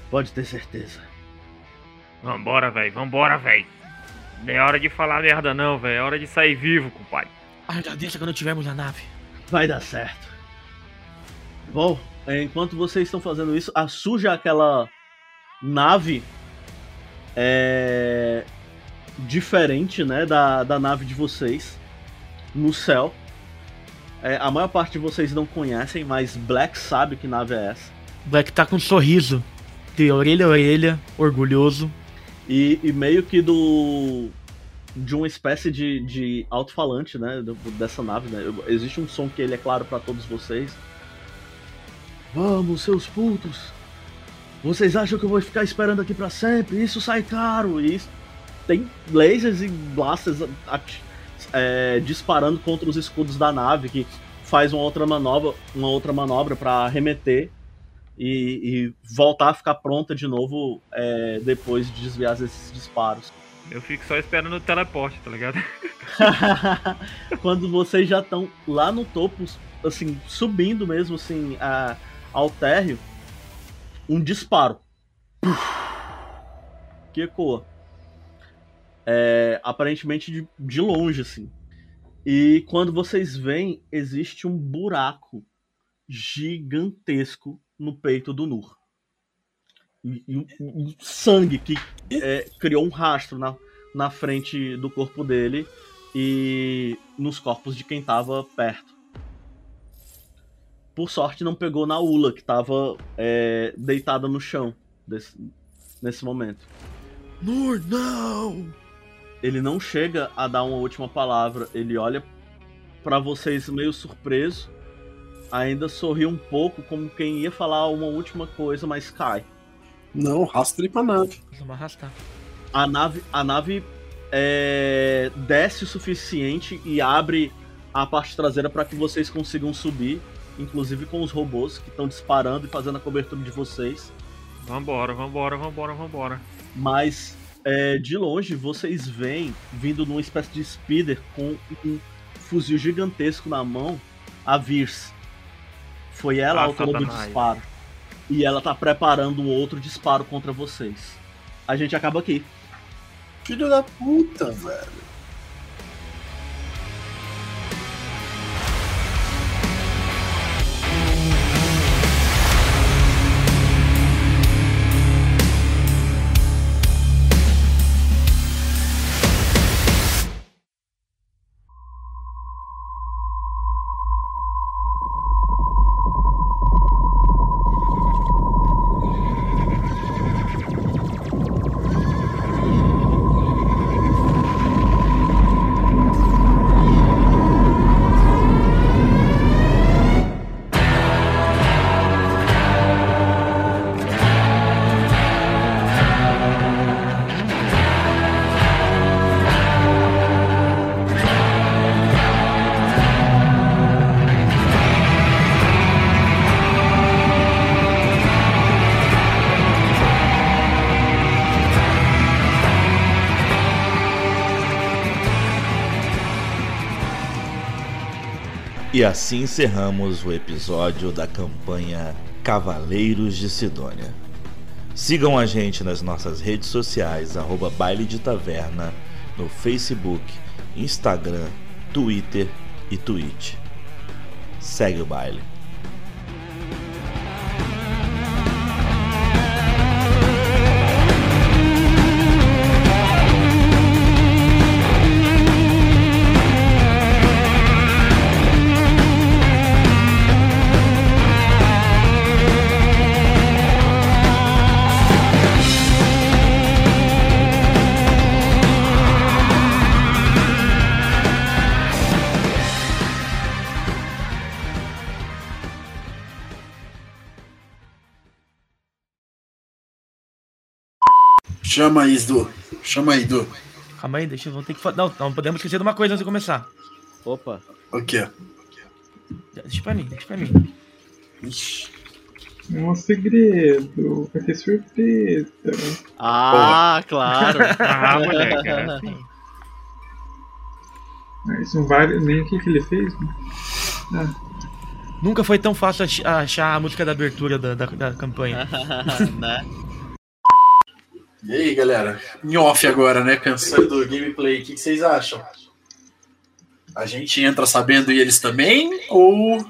Pode ter certeza. Vambora, velho, vambora, velho. Não é hora de falar merda, não, velho. É hora de sair vivo, compadre. Agradeça quando tivermos a nave. Vai dar certo. Bom, enquanto vocês estão fazendo isso, a suja aquela nave é diferente, né, da, da nave de vocês no céu. É, a maior parte de vocês não conhecem, mas Black sabe que nave é essa. Black tá com um sorriso. De orelha a orelha, orgulhoso. E, e meio que do de uma espécie de, de alto-falante, né? Dessa nave, né? Existe um som que ele é claro pra todos vocês. Vamos, seus putos! Vocês acham que eu vou ficar esperando aqui pra sempre? Isso sai caro! E isso- tem lasers e blasters é, disparando contra os escudos da nave que faz uma outra manobra, uma outra manobra para remeter e, e voltar a ficar pronta de novo é, depois de desviar esses disparos. Eu fico só esperando o teleporte, tá ligado? Quando vocês já estão lá no topo, assim, subindo mesmo assim a, ao térreo, um disparo. Puf, que ecoa. É, aparentemente de, de longe, assim. E quando vocês veem, existe um buraco gigantesco no peito do Nur. E, um sangue que é, criou um rastro na, na frente do corpo dele e nos corpos de quem tava perto. Por sorte, não pegou na Ula, que tava é, deitada no chão desse- nesse momento. Nur, não! Ele não chega a dar uma última palavra. Ele olha pra vocês meio surpreso, ainda sorri um pouco, como quem ia falar uma última coisa, mas cai. Não, rasta ele pra nave. Vamos arrastar. A nave, a nave é, desce o suficiente e abre a parte traseira para que vocês consigam subir, inclusive com os robôs que estão disparando e fazendo a cobertura de vocês. Vambora, vambora, vambora, vambora. Mas é, de longe vocês veem vindo numa espécie de speeder com um fuzil gigantesco na mão a Virs. Foi ela a Ah, autora do Satanás. disparo. E ela tá preparando um outro disparo contra vocês. A gente acaba aqui. Filho da puta, velho. E assim encerramos o episódio da campanha Cavaleiros de Sidônia. Sigam a gente nas nossas redes sociais, arroba Baile de Taverna, no Facebook, Instagram, Twitter e Twitch. Segue o baile. Chama aí, Du. Chama aí, Du. Calma aí, deixa eu ter que Não, não podemos esquecer de uma coisa antes de começar. Opa. O quê? Deixa pra mim, deixa pra mim. É um segredo. Vai ter surpresa. Ah, claro. Ah, moleque, é assim. Isso não vale nem o que, que ele fez. né? Ah, Nunca foi tão fácil ach- achar a música da abertura da, da, da campanha. né? E aí, galera? Em off agora, né? Pensando no gameplay, o que vocês acham? A gente entra sabendo e eles também? Ou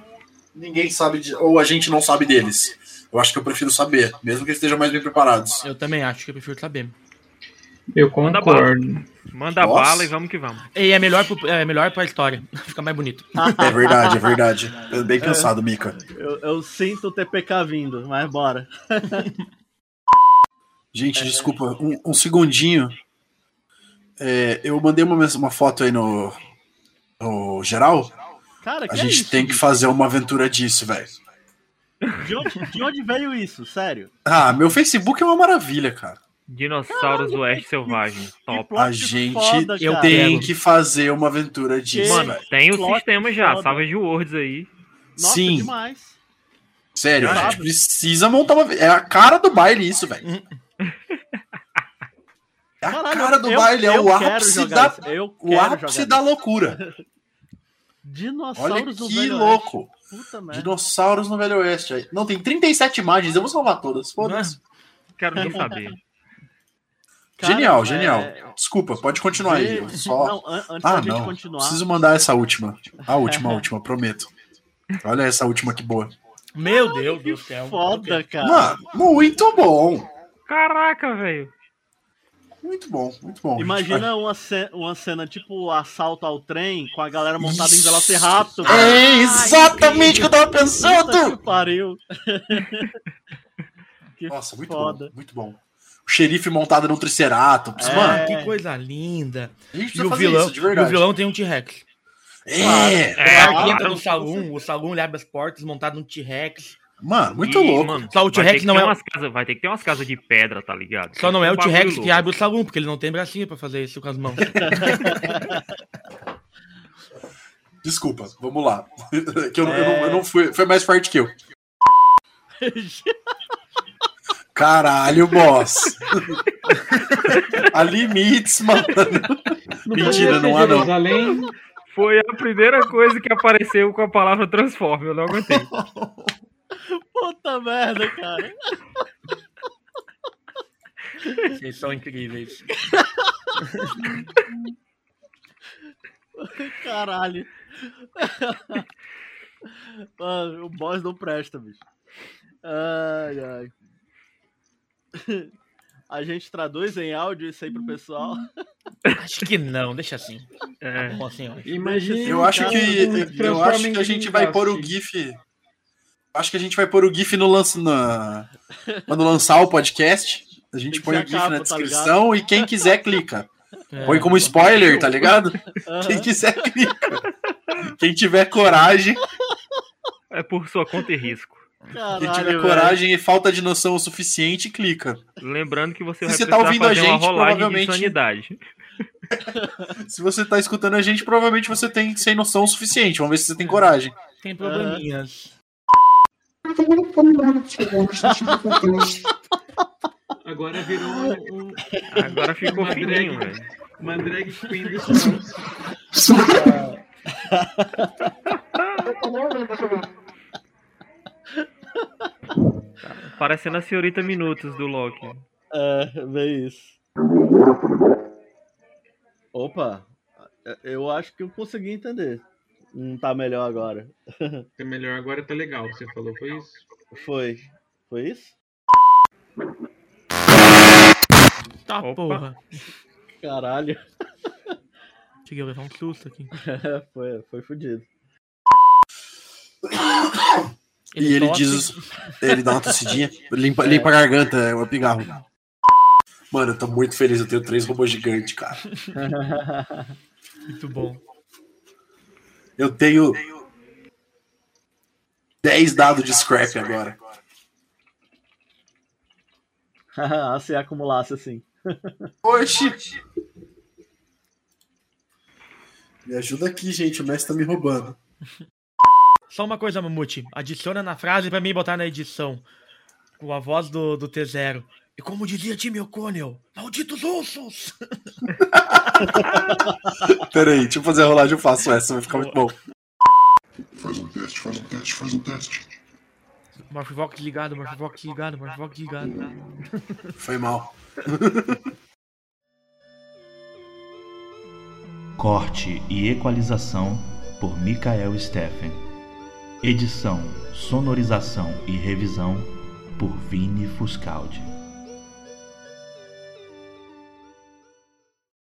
ninguém sabe, de- ou a gente não sabe deles? Eu acho que eu prefiro saber, mesmo que eles estejam mais bem preparados. Eu também acho que eu prefiro saber. eu Manda concordo. Manda Nossa. bala e vamos que vamos. E é melhor, pro, é melhor pra história. Fica mais bonito. É verdade, é verdade. Bem pensado, Mika. Eu, eu sinto o TPK vindo, mas bora. Gente, desculpa, um, um segundinho. É, eu mandei uma, uma foto aí no, no geral. Cara, A é gente isso, tem que fazer uma aventura disso, velho. De onde, de onde veio isso? Sério? Ah, meu Facebook é uma maravilha, cara. Dinossauros do Oeste Selvagem. Top. A gente foda, Eu tem que fazer uma aventura disso, Mano, velho. tem o Plot sistema já, foda. Savage Worlds aí. Nossa, Sim. demais. Sério, a gente precisa montar uma. É a cara do baile isso, velho. É a Caralho, cara do eu- baile, é o ápice da, o ápice da loucura. Olha Dinossauros do que Velho louco. Oeste. Puta merda. Dinossauros no Velho Oeste. Não, tem 37 imagens, eu vou salvar todas. Foda-se. Quero nem saber. Cara, Genial, é- genial. Desculpa, pode continuar aí. eu Só... Não, an- antes Ah, da gente não. continuar. Preciso mandar essa última. A última, a última, prometo. Olha essa última que boa. Meu Deus do céu. Foda, cara. Mano, muito bom. Caraca, velho. Muito bom, muito bom. Imagina uma, ce- uma cena tipo assalto ao trem com a galera montada em Isso. Velociraptor. É exatamente o que eu tava Puta pensando. que pariu. que Nossa, muito foda. bom, muito bom. O xerife montado num Triceratops, É. mano. Que coisa linda. E precisa o, vilão, isso, e o vilão tem um T-Rex. É, É, O cara que entra no salão, o salão ele abre as portas montado num T-Rex. Mano, muito E, louco. mano, Só o T-Rex não é- umas casas- Vai ter que ter umas casas de pedra, tá ligado? Só não é o Um bagulho T-Rex que abre o salão, porque ele não tem bracinho pra fazer isso com as mãos. Desculpa, vamos lá. que eu, eu não, eu não fui. Foi mais forte que eu. Caralho, boss. há limites, mano. Mentira, não há não. Jerusalém. Foi a primeira coisa que apareceu com a palavra transforme, eu não aguentei. Puta merda, cara. Vocês são incríveis. Caralho. Mano, o boss não presta, bicho. Ai, ai. A gente traduz em áudio isso aí pro pessoal. Acho que não, deixa assim. É. Bom, assim. Imagina. Eu acho que eu acho que a gente vai pôr o GIF. Acho que a gente vai pôr o GIF no lance na quando lançar o podcast. A gente põe o GIF capa, na tá descrição e quem quiser clica. É. Põe como spoiler, tá ligado? Aham. Quem quiser clica. Quem tiver coragem, É por sua conta e risco. Caralho, quem tiver velho. coragem e falta de noção o suficiente, clica. Lembrando que você Se vai você tá ouvindo a gente, provavelmente- sanidade. Se você tá escutando a gente, provavelmente você tem sem noção o suficiente. Vamos ver se você tem coragem. Tem probleminhas. Agora virou um, Agora ficou Uma fininho, drag. velho. uma drag queen do Strauss. Parecendo a senhorita Minutos do Loki. É, vê isso. Opa, eu acho que eu consegui entender. Não tá melhor agora. É melhor agora, tá legal. Você falou, foi isso? Foi. Foi isso? Tá, Opa. porra. Caralho. Cheguei a levar um susto aqui. foi, foi fudido. e ele tosse. diz. Ele dá uma tossidinha, limpa, limpa a garganta, é o pigarro. Mano, eu tô muito feliz, eu tenho três robôs gigantes, cara. Muito bom. Eu tenho 10 dados de scrap agora. Se acumulasse assim. Oxi! Me ajuda aqui, gente, o mestre tá me roubando. Só uma coisa, Mamute. Adiciona na frase pra mim botar na edição. Com a voz do, do T0. E como dizia Tim O'Connell, malditos ursos! Pera aí, deixa eu fazer a rolagem, eu faço essa, vai ficar muito bom. Faz um teste, faz um teste, faz um teste. Morphvox ligado, Morphvox ligado, Morphvox ligado. Foi mal. Corte e equalização por Michael Steffen. Edição, sonorização e revisão por Vini Fuscaldi.